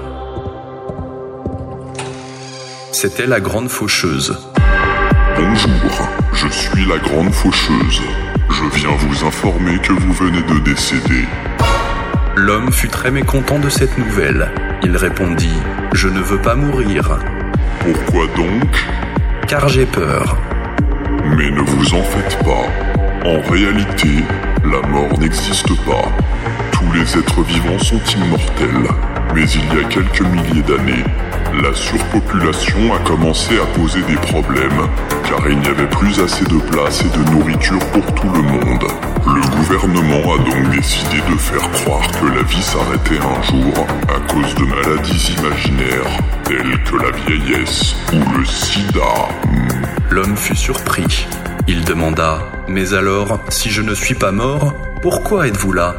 C'était la grande faucheuse. Bonjour, je suis la grande faucheuse. Je viens vous informer que vous venez de décéder. L'homme fut très mécontent de cette nouvelle. Il répondit ⁇ Je ne veux pas mourir. Pourquoi donc? Car j'ai peur. Mais ne vous en faites pas. En réalité, la mort n'existe pas. Tous les êtres vivants sont immortels. Mais il y a quelques milliers d'années, la surpopulation a commencé à poser des problèmes, car il n'y avait plus assez de place et de nourriture pour tout le monde. Le gouvernement a donc décidé de faire croire que la vie s'arrêtait un jour à cause de maladies imaginaires, telles que la vieillesse ou le sida. L'homme fut surpris. Il demanda ⁇ Mais alors, si je ne suis pas mort, pourquoi êtes-vous là ?⁇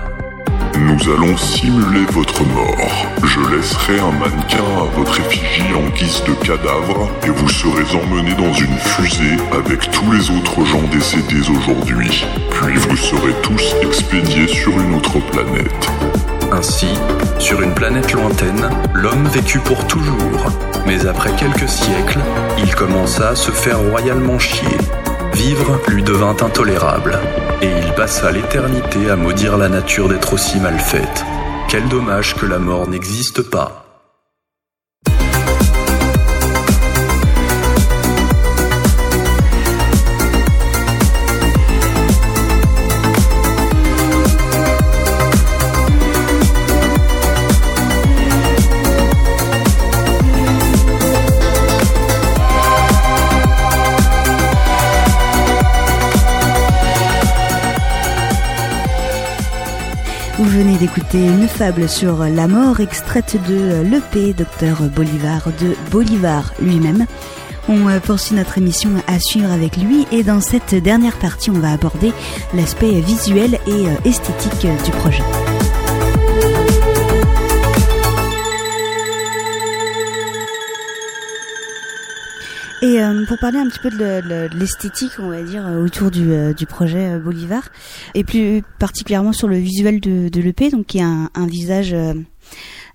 nous allons simuler votre mort. Je laisserai un mannequin à votre effigie en guise de cadavre et vous serez emmené dans une fusée avec tous les autres gens décédés aujourd'hui. Puis vous serez tous expédiés sur une autre planète. Ainsi, sur une planète lointaine, l'homme vécut pour toujours. Mais après quelques siècles, il commença à se faire royalement chier. Vivre lui devint intolérable et il passa l'éternité à maudire la nature d'être aussi mal faite. Quel dommage que la mort n'existe pas. D'écouter une fable sur la mort extraite de l'EP Docteur Bolivar de Bolivar lui-même. On poursuit notre émission à suivre avec lui et dans cette dernière partie on va aborder l'aspect visuel et euh, esthétique du projet. Euh, pour parler un petit peu de l'esthétique, on va dire, euh, autour du, euh, du projet Bolivar, et plus particulièrement sur le visuel de, de l'EP, donc qui a un, un visage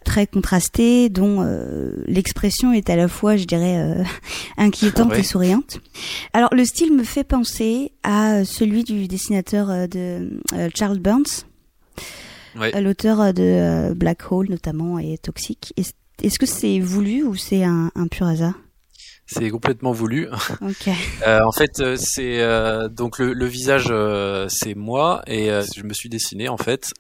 très contrasté, dont l'expression est à la fois, je dirais, [LAUGHS] inquiétante et souriante. Alors le style me fait penser à celui du dessinateur de Charles Burns, ouais. l'auteur de Black Hole notamment et Toxic. Est-ce que c'est voulu ou c'est un, un pur hasard? C'est complètement voulu. Ok. [LAUGHS] Euh, en fait, euh, c'est euh, donc le, le visage, euh, c'est moi et euh, je me suis dessiné en fait.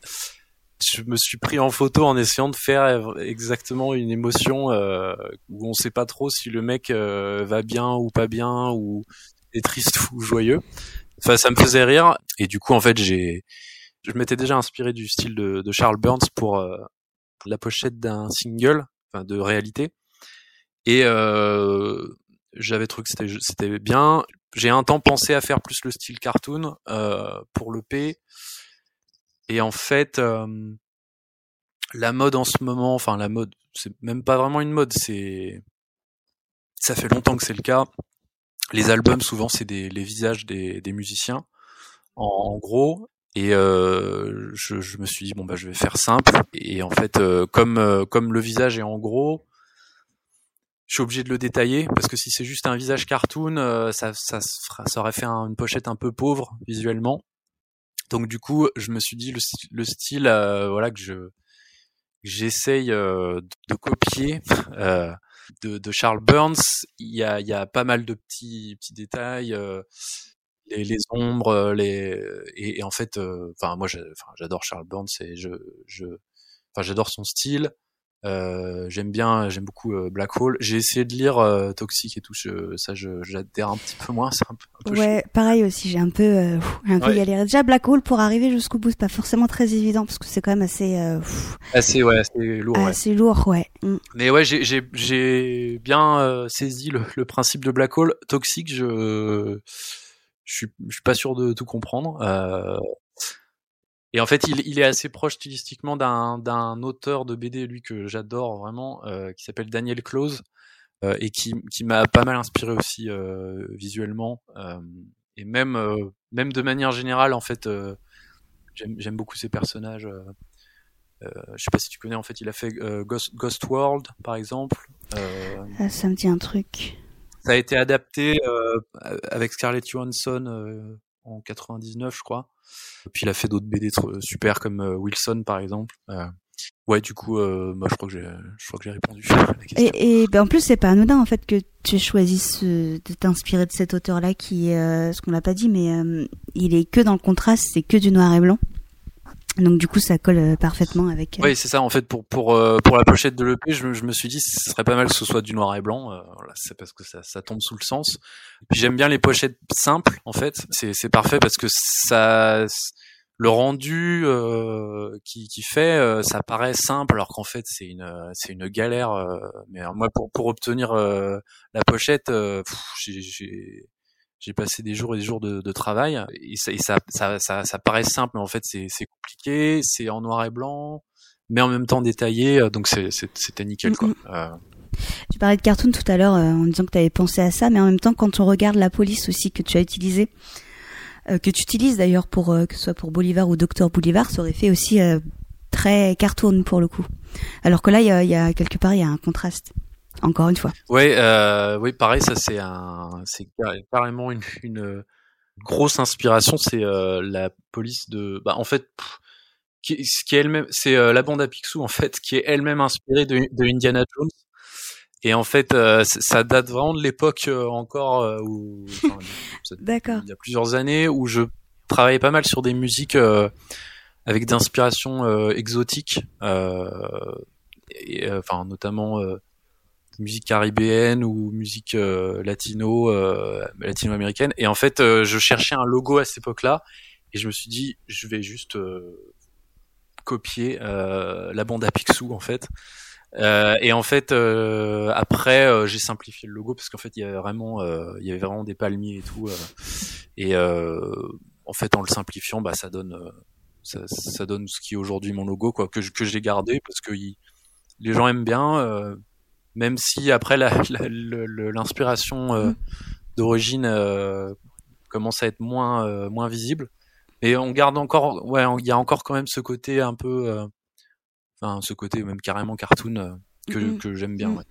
Je me suis pris en photo en essayant de faire exactement une émotion euh, où on sait pas trop si le mec euh, va bien ou pas bien ou est triste ou joyeux. Enfin, ça me faisait rire et du coup, en fait, j'ai, je m'étais déjà inspiré du style de, de Charles Burns pour euh, la pochette d'un single, enfin de réalité. Et euh, j'avais trouvé que c'était bien. J'ai un temps pensé à faire plus le style cartoon euh, pour le P. Et en fait, euh, la mode en ce moment, enfin la mode, c'est même pas vraiment une mode, c'est ça fait longtemps que c'est le cas. Les albums, souvent, c'est des les visages des, des musiciens, en, en gros. Et euh, je, je me suis dit bon bah je vais faire simple. Et en fait, euh, comme euh, comme le visage est en gros, je suis obligé de le détailler parce que si c'est juste un visage cartoon, euh, ça, ça, ça aurait fait un- une pochette un peu pauvre visuellement. Donc du coup, je me suis dit le, style, euh, voilà que je j'essaye euh, de, de copier euh, de, de Charles Burns. Il y a, il y a pas mal de petits petits détails, euh, les, les ombres, les et, et en fait, enfin moi, j'adore Charles Burns et je je enfin j'adore son style. Euh, j'aime bien, j'aime beaucoup euh, Black Hole. J'ai essayé de lire euh, Toxic et tout, je, ça j'adhère un petit peu moins, c'est un peu, un peu. Ouais, pareil aussi, j'ai un peu, euh, un peu Ouais. galéré. Déjà, Black Hole, pour arriver jusqu'au bout, c'est pas forcément très évident, parce que c'est quand même assez, euh, assez ouais, assez lourd. ouais. assez lourd, ouais. Mm. Mais ouais, j'ai j'ai j'ai bien euh, saisi le, le principe de Black Hole. Toxic, je je suis je suis pas sûr de tout comprendre. Euh, et en fait, il, il est assez proche stylistiquement d'un auteur de BD, lui que j'adore vraiment, euh, qui s'appelle Daniel Close euh, et qui qui m'a pas mal inspiré aussi euh, visuellement euh, et même euh, même de manière générale en fait. euh, J'aime beaucoup ces personnages. je sais pas si tu connais, en fait, il a fait euh, Ghost, Ghost World, par exemple. Euh, Ah, ça me dit un truc. ça a été adapté euh, avec Scarlett Johansson euh, en 99, je crois. Puis il a fait d'autres BD tr- super comme euh, Wilson, par exemple. Euh, ouais, du coup, euh, bah, je crois que j'ai, je crois que j'ai répondu [LAUGHS] à la question. Et, et ben, en plus, c'est pas anodin en fait que tu choisisses euh, de t'inspirer de cet auteur-là qui, euh, ce qu'on l'a pas dit, mais euh, il est que dans le contraste, c'est que du noir et blanc. Donc du coup, ça colle euh, parfaitement avec. euh, Oui, c'est ça. En fait, pour pour euh, pour la pochette de l'EP, je, je me suis dit, ce serait pas mal que ce soit du noir et blanc. euh, voilà, c'est parce que ça, ça tombe sous le sens. Puis j'aime bien les pochettes simples. En fait, c'est c'est parfait parce que ça, le rendu euh, qui qui fait, euh, ça paraît simple alors qu'en fait c'est une c'est une galère. euh, mais moi, pour pour obtenir la pochette, j'ai j'ai passé des jours et des jours de, de travail et, ça, et ça, ça, ça, ça paraît simple, mais en fait c'est c'est compliqué, c'est en noir et blanc, mais en même temps détaillé, euh, donc c'est- c'est- c'était nickel quoi. Mhm. Euh, Tu parlais de cartoon tout à l'heure euh, en disant que tu avais pensé à ça, mais en même temps, quand on regarde la police aussi que tu as utilisé, euh, que tu utilises d'ailleurs pour euh, que ce soit pour Bolivar ou Docteur Bolivar, ça aurait fait aussi euh, très cartoon pour le coup. Alors que là, il y a, il y a quelque part, il y a un contraste. Encore une fois. Ouais, euh, oui, pareil, ça c'est un, c'est car- carrément une, une grosse inspiration, c'est euh, la police de, bah en fait, pff, qui, ce qui est elle-même, c'est euh, la bande à Picsou en fait, qui est elle-même inspirée de, de Indiana Jones. Et en fait, euh, ça date vraiment de l'époque euh, encore euh, où, enfin, [LAUGHS] D'accord. il y a plusieurs années où je travaillais pas mal sur des musiques euh, avec d'inspiration euh, exotiques, euh, et, euh, enfin notamment euh, musique caribéenne ou musique euh, latino, euh, latino-américaine. Et en fait, euh, je cherchais un logo à cette époque-là, et je me suis dit, je vais juste copier la bande à Picsou en fait. Euh, et en fait, euh, après, euh, j'ai simplifié le logo parce qu'en fait, il y avait vraiment, il y avait vraiment des palmiers et tout. et en fait, en le simplifiant, bah, ça donne, ça, ça donne ce qui est aujourd'hui mon logo, quoi, que que j'ai gardé parce que il- les gens aiment bien, même si après l'inspiration euh, Mm. d'origine euh, commence à être moins euh, moins visible. Et on garde encore, ouais, il y a encore quand même ce côté un peu, enfin, ce côté même carrément cartoon euh, que, que j'aime bien. Mhm. ouais.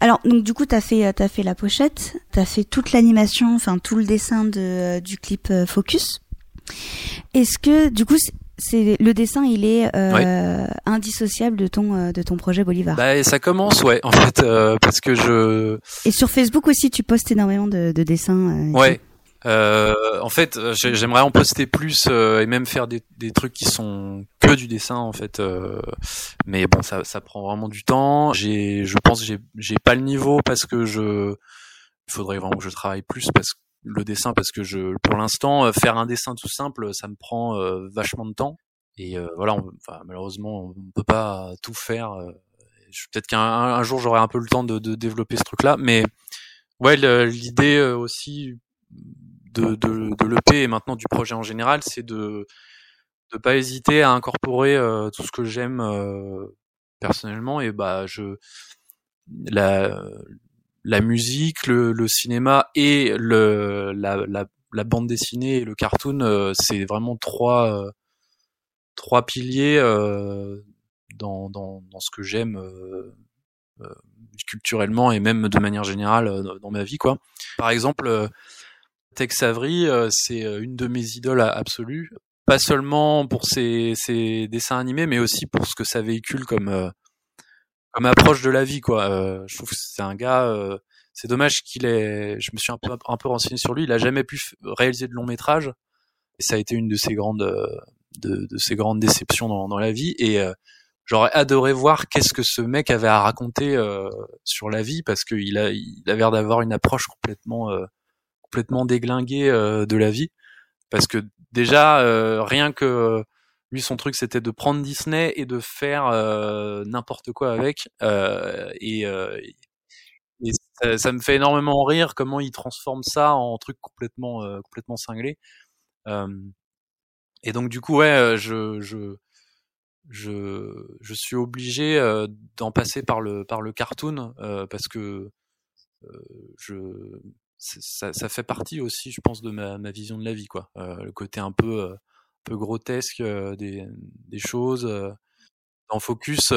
Alors, donc du coup, t'as fait, t'as fait la pochette, t'as fait toute l'animation, enfin tout le dessin de, du clip Focus. Est-ce que, du coup, c'est- le dessin, il est euh, indissociable de ton euh, de ton projet Bolivar. Bah, ça commence, ouais, en fait, euh, parce que je. Et sur Facebook aussi, tu postes énormément de, de dessins. euh, Ouais. Euh, en fait, euh, j'ai- j'aimerais en poster plus euh, et même faire des, des trucs qui sont que du dessin en fait. euh, mais bon, ça, ça prend vraiment du temps. J'ai, je pense, j'ai, j'ai pas le niveau parce que je, il faudrait vraiment que je travaille plus parce que le dessin parce que je, pour l'instant, euh, faire un dessin tout simple, ça me prend euh, vachement de temps. Et euh, voilà, on- enfin, malheureusement, on peut pas tout faire. euh, Peut-être qu'un un jour j'aurai un peu le temps de, de développer ce truc-là, mais ouais, l'idée euh, aussi de, de, de l'EP et maintenant du projet en général, c'est de de pas hésiter à incorporer euh, tout ce que j'aime euh, personnellement et bah je la la musique, le, le cinéma et le la, la, la bande dessinée et le cartoon, euh, c'est vraiment trois euh, trois piliers euh, dans, dans dans ce que j'aime culturellement et même de manière générale dans ma vie quoi. Par exemple, Tex Avery, c'est une de mes idoles absolues, pas seulement pour ses, ses dessins animés, mais aussi pour ce que ça véhicule comme euh, comme approche de la vie quoi. Euh, je trouve que c'est un gars. euh, c'est dommage qu'il ait. Je me suis un peu un peu renseigné sur lui. Il a jamais pu réaliser de long métrage. Et ça a été une de ses grandes euh, de, de ses grandes déceptions dans, dans la vie. Et euh, j'aurais adoré voir qu'est-ce que ce mec avait à raconter euh, sur la vie parce qu'il a il a l'air d'avoir une approche complètement euh, complètement déglinguée de la vie parce que déjà rien que lui son truc c'était de prendre Disney et de faire euh, n'importe quoi avec euh, et, euh, et ça, me fait énormément rire comment il transforme ça en truc complètement euh, complètement cinglé. Et donc du coup ouais euh, je je je, je suis obligé d'en passer par le par le cartoon parce que je ça, ça fait partie aussi je pense de ma, ma vision de la vie quoi. Euh, le côté un peu peu grotesque des des choses en focus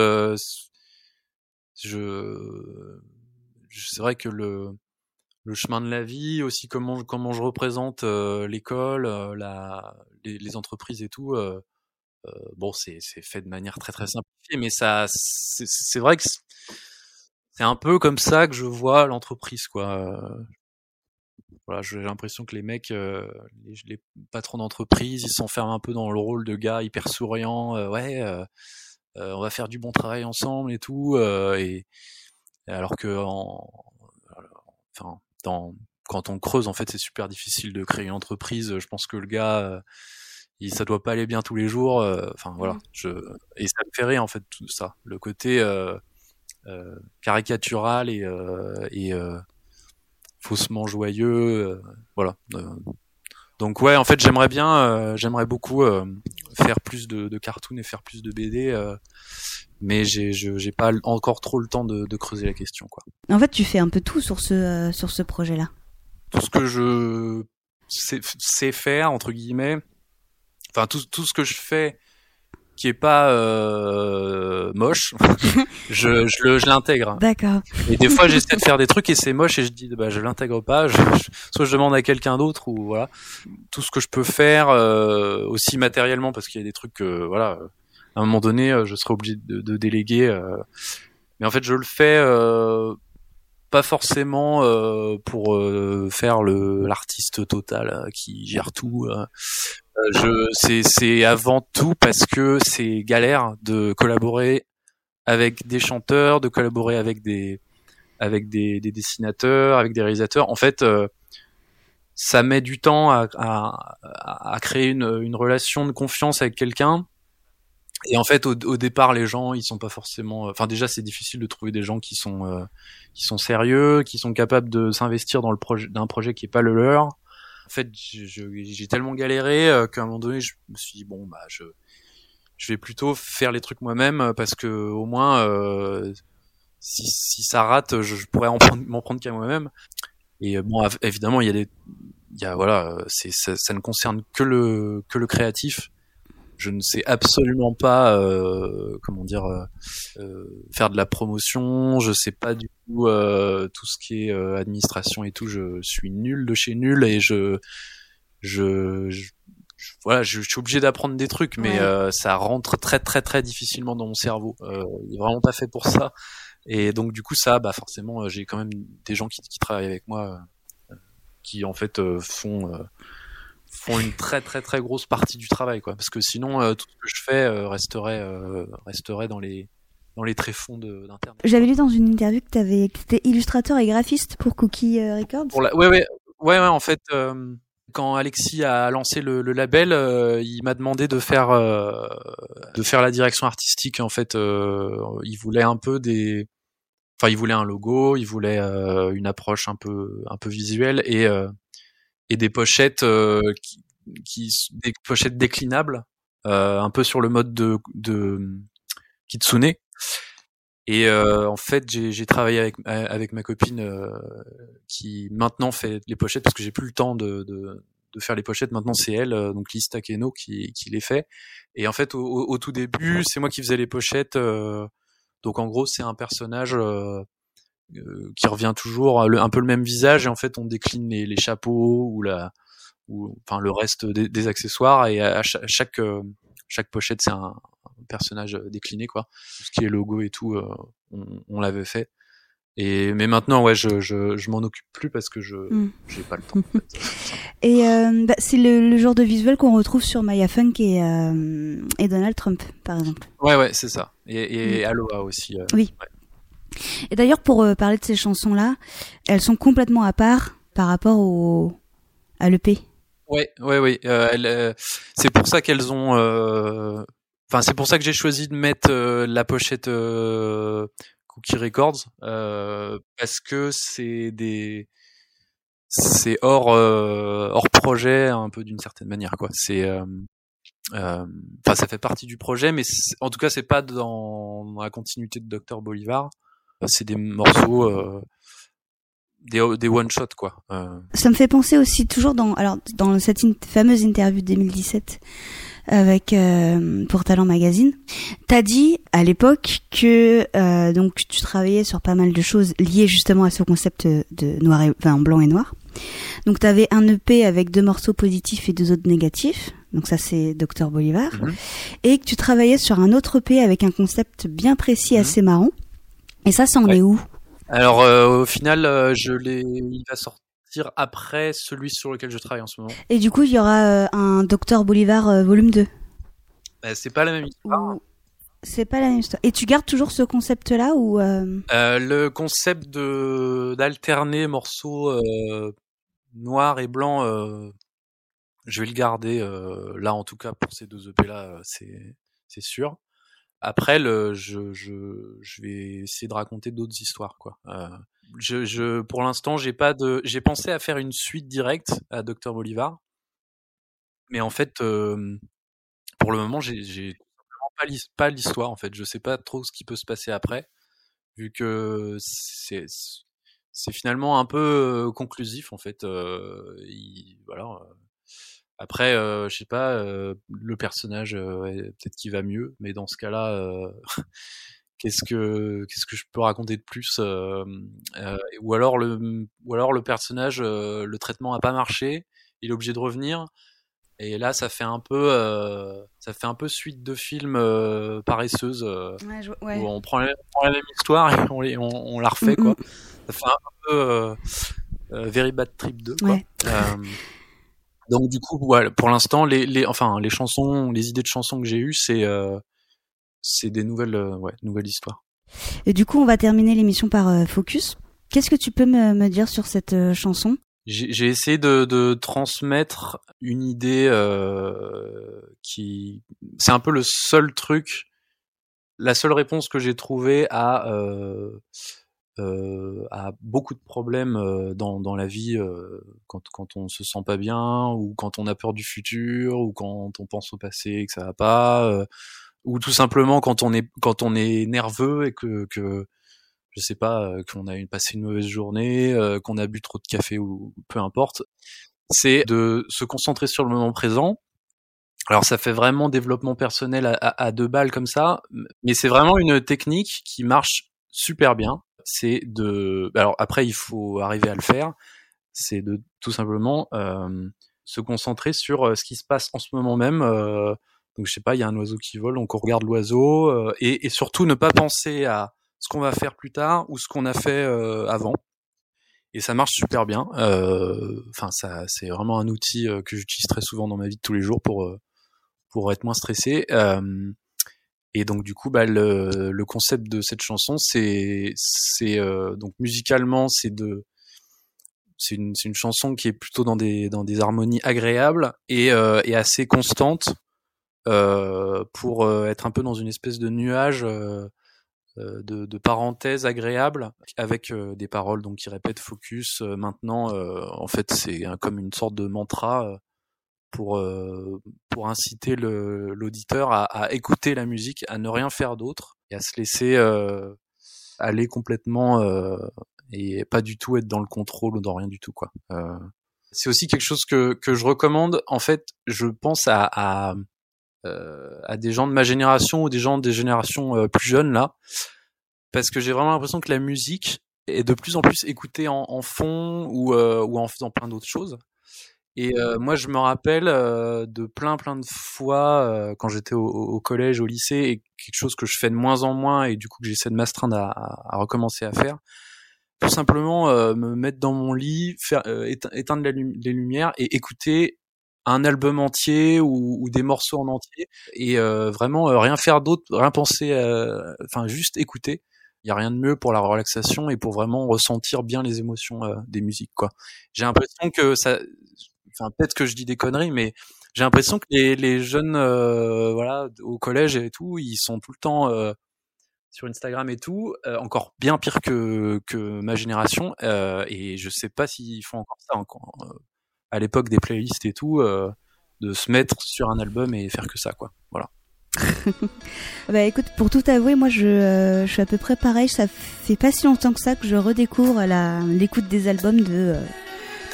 je c'est vrai que le le chemin de la vie aussi comment comment je représente euh, l'école euh, la les, les entreprises et tout euh, bon c'est fait de manière très très simplifiée mais ça c'est vrai que c'est- un peu comme ça que je vois l'entreprise quoi voilà j'ai l'impression que les mecs euh, les, les patrons d'entreprise ils s'enferment un peu dans le rôle de gars hyper souriant euh, ouais euh, on va faire du bon travail ensemble et tout et alors que en, enfin dans quand on creuse en fait c'est super difficile de créer une entreprise. Je pense que le gars il, ça doit pas aller bien tous les jours enfin voilà je et ça me fait rire en fait tout ça. Le côté caricatural et et faussement joyeux euh, voilà Euh, donc ouais en fait j'aimerais bien euh, j'aimerais beaucoup euh, faire plus de, de cartoons et faire plus de BD euh, mais j'ai je- j'ai pas encore trop le temps de, de creuser la question quoi En fait, tu fais un peu tout sur ce euh, sur ce projet-là. tout ce que je sais, sais faire entre guillemets enfin tout, tout ce que je fais qui est pas euh, moche [LAUGHS] je, je le je l'intègre. D'accord. et des fois j'essaie de faire des trucs et c'est moche et je dis bah je l'intègre pas je, je- soit je demande à quelqu'un d'autre ou voilà. Tout ce que je peux faire euh, aussi matériellement parce qu'il y a des trucs que voilà euh, à un moment donné euh, je serai obligé de, de déléguer euh, mais en fait je le fais euh, pas forcément euh, pour euh, faire le l'artiste total euh, qui gère tout euh. Euh, je c'est c'est avant tout parce que c'est galère de collaborer avec des chanteurs de collaborer avec des avec des, des dessinateurs avec des réalisateurs en fait ça met du temps à, à- à créer une, une relation de confiance avec quelqu'un et en fait au, au départ les gens ils sont pas forcément enfin déjà c'est difficile de trouver des gens qui sont euh, qui sont sérieux qui sont capables de s'investir dans le projet d'un projet qui est pas le leur. En fait j'ai tellement galéré euh, qu'à un moment donné je me suis dit bon bah je je vais plutôt faire les trucs moi-même euh, parce que au moins euh, si, si ça rate je, je pourrais en prendre- m'en prendre qu'à moi-même. Et euh, bon évidemment il y a des il y a voilà c'est ça, ça ne concerne que le que le créatif je ne sais absolument pas euh, comment dire euh, euh, faire de la promotion je sais pas du tout euh, tout ce qui est euh, administration et tout je suis nul de chez nul et je je, je- je- voilà, je, je suis obligé d'apprendre des trucs, mais Ouais. euh, ça rentre très très très difficilement dans mon cerveau. Euh, il est vraiment pas fait pour ça. Et donc du coup ça, bah forcément, j'ai quand même des gens qui, qui travaillent avec moi, euh, qui en fait euh, font euh, font une très très très grosse partie du travail, quoi. Parce que sinon, euh, tout ce que je fais euh, resterait euh, resterait dans les dans les tréfonds d'internet. J'avais lu dans une interview que t'avais, que t'étais illustrateur et graphiste pour Cookie euh, Records. Pour la... ouais, ouais, ouais, ouais, en fait, euh, quand Alexis a lancé le, le label, euh, il m'a demandé de faire euh, de faire la direction artistique. En fait, euh, il voulait un peu des, enfin, il voulait un logo, il voulait euh, une approche un peu un peu visuelle et euh, et des pochettes euh, qui, qui des pochettes déclinables, euh, un peu sur le mode de de Kitsune. Et euh, en fait, j'ai travaillé avec avec ma copine euh, qui maintenant fait les pochettes parce que j'ai plus le temps de, de, de faire les pochettes. Maintenant, c'est elle, euh, donc Lise Takeno, qui, qui les fait. Et en fait, au, au, tout début, c'est moi qui faisais les pochettes. euh, donc en gros, c'est un personnage euh, euh, qui revient toujours, le- un peu le même visage. Et en fait, on décline les, les chapeaux ou la, ou enfin le reste des, des accessoires. Et à, à cha- chaque euh, chaque pochette, c'est un, un personnage décliné, quoi. Tout ce qui est logo et tout, euh, on, on l'avait fait. Et mais maintenant, ouais, je je, je m'en occupe plus parce que je Mm. j'ai pas le temps. en fait. [LAUGHS] Et euh, bah, c'est le, le genre de visuel qu'on retrouve sur Maya Funk et, euh, et Donald Trump, par exemple. Ouais, ouais, c'est ça. Et, et Aloha aussi. euh. Et d'ailleurs, pour euh, parler de ces chansons-là, elles sont complètement à part par rapport au à l'EP. Ouais, ouais, ouais. euh, euh, c'est pour ça qu'elles ont. euh, Enfin, c'est pour ça que j'ai choisi de mettre la pochette Cookie Records parce que c'est des c'est hors hors projet un peu d'une certaine manière quoi. C'est enfin ça fait partie du projet, mais en tout cas c'est pas dans, dans la continuité de Dr Bolivar. C'est des morceaux euh, des des one shot quoi. Euh, Ça me fait penser aussi toujours dans alors dans cette in- fameuse interview de 2017 avec euh, pour Talent Magazine, t'as dit à l'époque que euh, donc tu travaillais sur pas mal de choses liées justement à ce concept de noir et enfin blanc et noir. Donc t'avais un EP avec deux morceaux positifs et deux autres négatifs. Donc ça c'est Dr Bolivar Mhm. et que tu travaillais sur un autre EP avec un concept bien précis Mhm. assez marrant. Et ça ça en Ouais. est où Alors euh, au final, euh, je il va sortir après celui sur lequel je travaille en ce moment. Et du coup, il y aura euh, un Dr Bolivar volume 2. Euh, c'est pas la même histoire. Ou- C'est pas la même histoire. Et tu gardes toujours ce concept-là ou le concept de d'alterner morceaux noirs et blancs, je vais le garder là en tout cas pour ces deux EP là, c'est c'est sûr. Après, le, je, je, je vais essayer de raconter d'autres histoires, quoi. Euh, je, je, pour l'instant, j'ai pas de, j'ai pensé à faire une suite directe à Dr Bolivar, mais en fait, euh, pour le moment, j'ai, pas l'his- pas l'histoire. En fait, je sais pas trop ce qui peut se passer après, vu que c'est, finalement un peu conclusif, en fait. Euh, il- voilà. Après, euh, je sais pas, euh, le personnage, euh, ouais, peut-être qu'il va mieux, mais dans ce cas-là, euh, [LAUGHS] qu'est-ce que qu'est-ce que je peux raconter de plus euh, euh, Ou alors le ou alors le personnage, euh, le traitement a pas marché, il est obligé de revenir, et là ça fait un peu euh, ça fait un peu suite de films euh, paresseuse euh, ouais, je- où on prend, la, on prend la même histoire et on, les- on, on la refait Mm, quoi. Ça fait un peu Very Bad Trip 2 quoi. Ouais. Donc du coup, voilà, pour l'instant, les, les, enfin, les chansons, les idées de chansons que j'ai eues, c'est, euh, c'est des nouvelles, euh, ouais, nouvelles histoires. Et du coup, on va terminer l'émission par euh, Focus. Qu'est-ce que tu peux me, me dire sur cette chanson? J'ai j'ai essayé de, de transmettre une idée euh, qui, c'est un peu le seul truc, la seule réponse que j'ai trouvée à euh, euh, à beaucoup de problèmes euh, dans, dans la vie euh, quand, quand on se sent pas bien ou quand on a peur du futur ou quand on pense au passé et que ça va pas euh, ou tout simplement quand on est quand on est nerveux et que, que je sais pas euh, qu'on a une, passé une mauvaise journée euh, qu'on a bu trop de café ou peu importe c'est de se concentrer sur le moment présent alors ça fait vraiment développement personnel à, à deux balles comme ça, mais c'est vraiment une technique qui marche super bien. C'est de, alors après il faut arriver à le faire. C'est de tout simplement euh, se concentrer sur ce qui se passe en ce moment même. donc je sais pas, il y a un oiseau qui vole, donc on regarde l'oiseau et, et, surtout ne pas penser à ce qu'on va faire plus tard ou ce qu'on a fait avant. Et ça marche super bien. Enfin, ça, c'est vraiment un outil que j'utilise très souvent dans ma vie de tous les jours pour pour être moins stressé. Et donc du coup, bah, le, le, concept de cette chanson, c'est, euh, donc musicalement, c'est de, c'est une, une chanson qui est plutôt dans des dans des harmonies agréables et, euh, et assez constante euh, pour euh, être un peu dans une espèce de nuage euh, euh, de, de parenthèses agréables avec des paroles donc qui répètent focus. maintenant, en fait, c'est comme une sorte de mantra pour euh, pour inciter l'auditeur à, à, écouter la musique, à ne rien faire d'autre et à se laisser euh, aller complètement euh, et pas du tout être dans le contrôle ou dans rien du tout quoi. Euh, c'est aussi quelque chose que que je recommande. En fait, je pense à à, euh, à des gens de ma génération ou des gens des générations plus jeunes là, parce que j'ai vraiment l'impression que la musique est de plus en plus écoutée en, en fond ou ou en faisant plein d'autres choses et euh, moi, je me rappelle euh, de plein, plein de fois euh, quand j'étais au, au, collège, au lycée, et quelque chose que je fais de moins en moins, et du coup que j'essaie de m'astreindre à, à, recommencer à faire. Tout simplement me mettre dans mon lit, faire éteindre les lumières et écouter un album entier ou, ou des morceaux en entier, et vraiment rien faire d'autre, rien penser, enfin juste écouter il y a rien de mieux pour la relaxation et pour vraiment ressentir bien les émotions des musiques quoi. J'ai l'impression que ça enfin peut-être que je dis des conneries, mais j'ai l'impression que les, jeunes, euh, voilà, au collège et tout, ils sont tout le temps euh, sur Instagram et tout, euh, encore bien pire que ma génération. et je sais pas s'ils font encore ça encore, à l'époque des playlists et tout, de se mettre sur un album et faire que ça, quoi. Voilà. [LAUGHS] bah écoute, pour tout avouer, moi je, je suis à peu près pareil. Ça fait pas si longtemps que ça que je redécouvre l'écoute des albums de,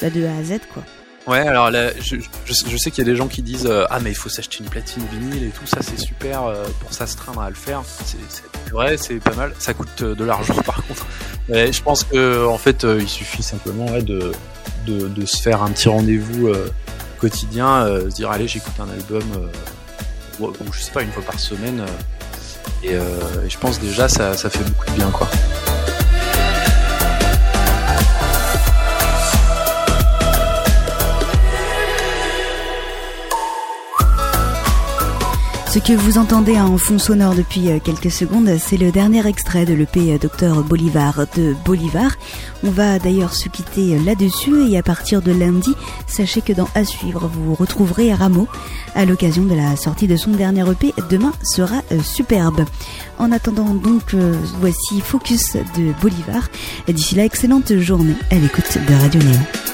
bah, de A à Z, quoi. Ouais, alors là, je, je, sais qu'il y a des gens qui disent euh, ah mais il faut s'acheter une platine vinyle et tout ça c'est super euh, pour s'astreindre à le faire. C'est vrai, c'est pas mal. Ça coûte euh, de l'argent par contre. Mais je pense que en fait il suffit simplement de, de, de se faire un petit rendez-vous quotidien, se dire allez j'écoute un album, ou, je sais pas une fois par semaine. et, et, je pense déjà ça, ça fait beaucoup de bien quoi. Ce que vous entendez en fond sonore depuis euh, quelques secondes, c'est le dernier extrait de l'EP euh, Docteur Bolivar de Bolivar. On va d'ailleurs se quitter euh, là-dessus et à partir de lundi, sachez que dans À suivre, vous retrouverez Rameau à l'occasion de la sortie de son dernier EP. Demain sera superbe. En attendant donc, voici Focus de Bolivar. D'ici là, excellente journée à l'écoute de Radio Néo. Néo,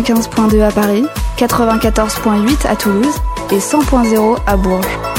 95.2 à Paris, 94.8 à Toulouse et 100.0 à Bourges.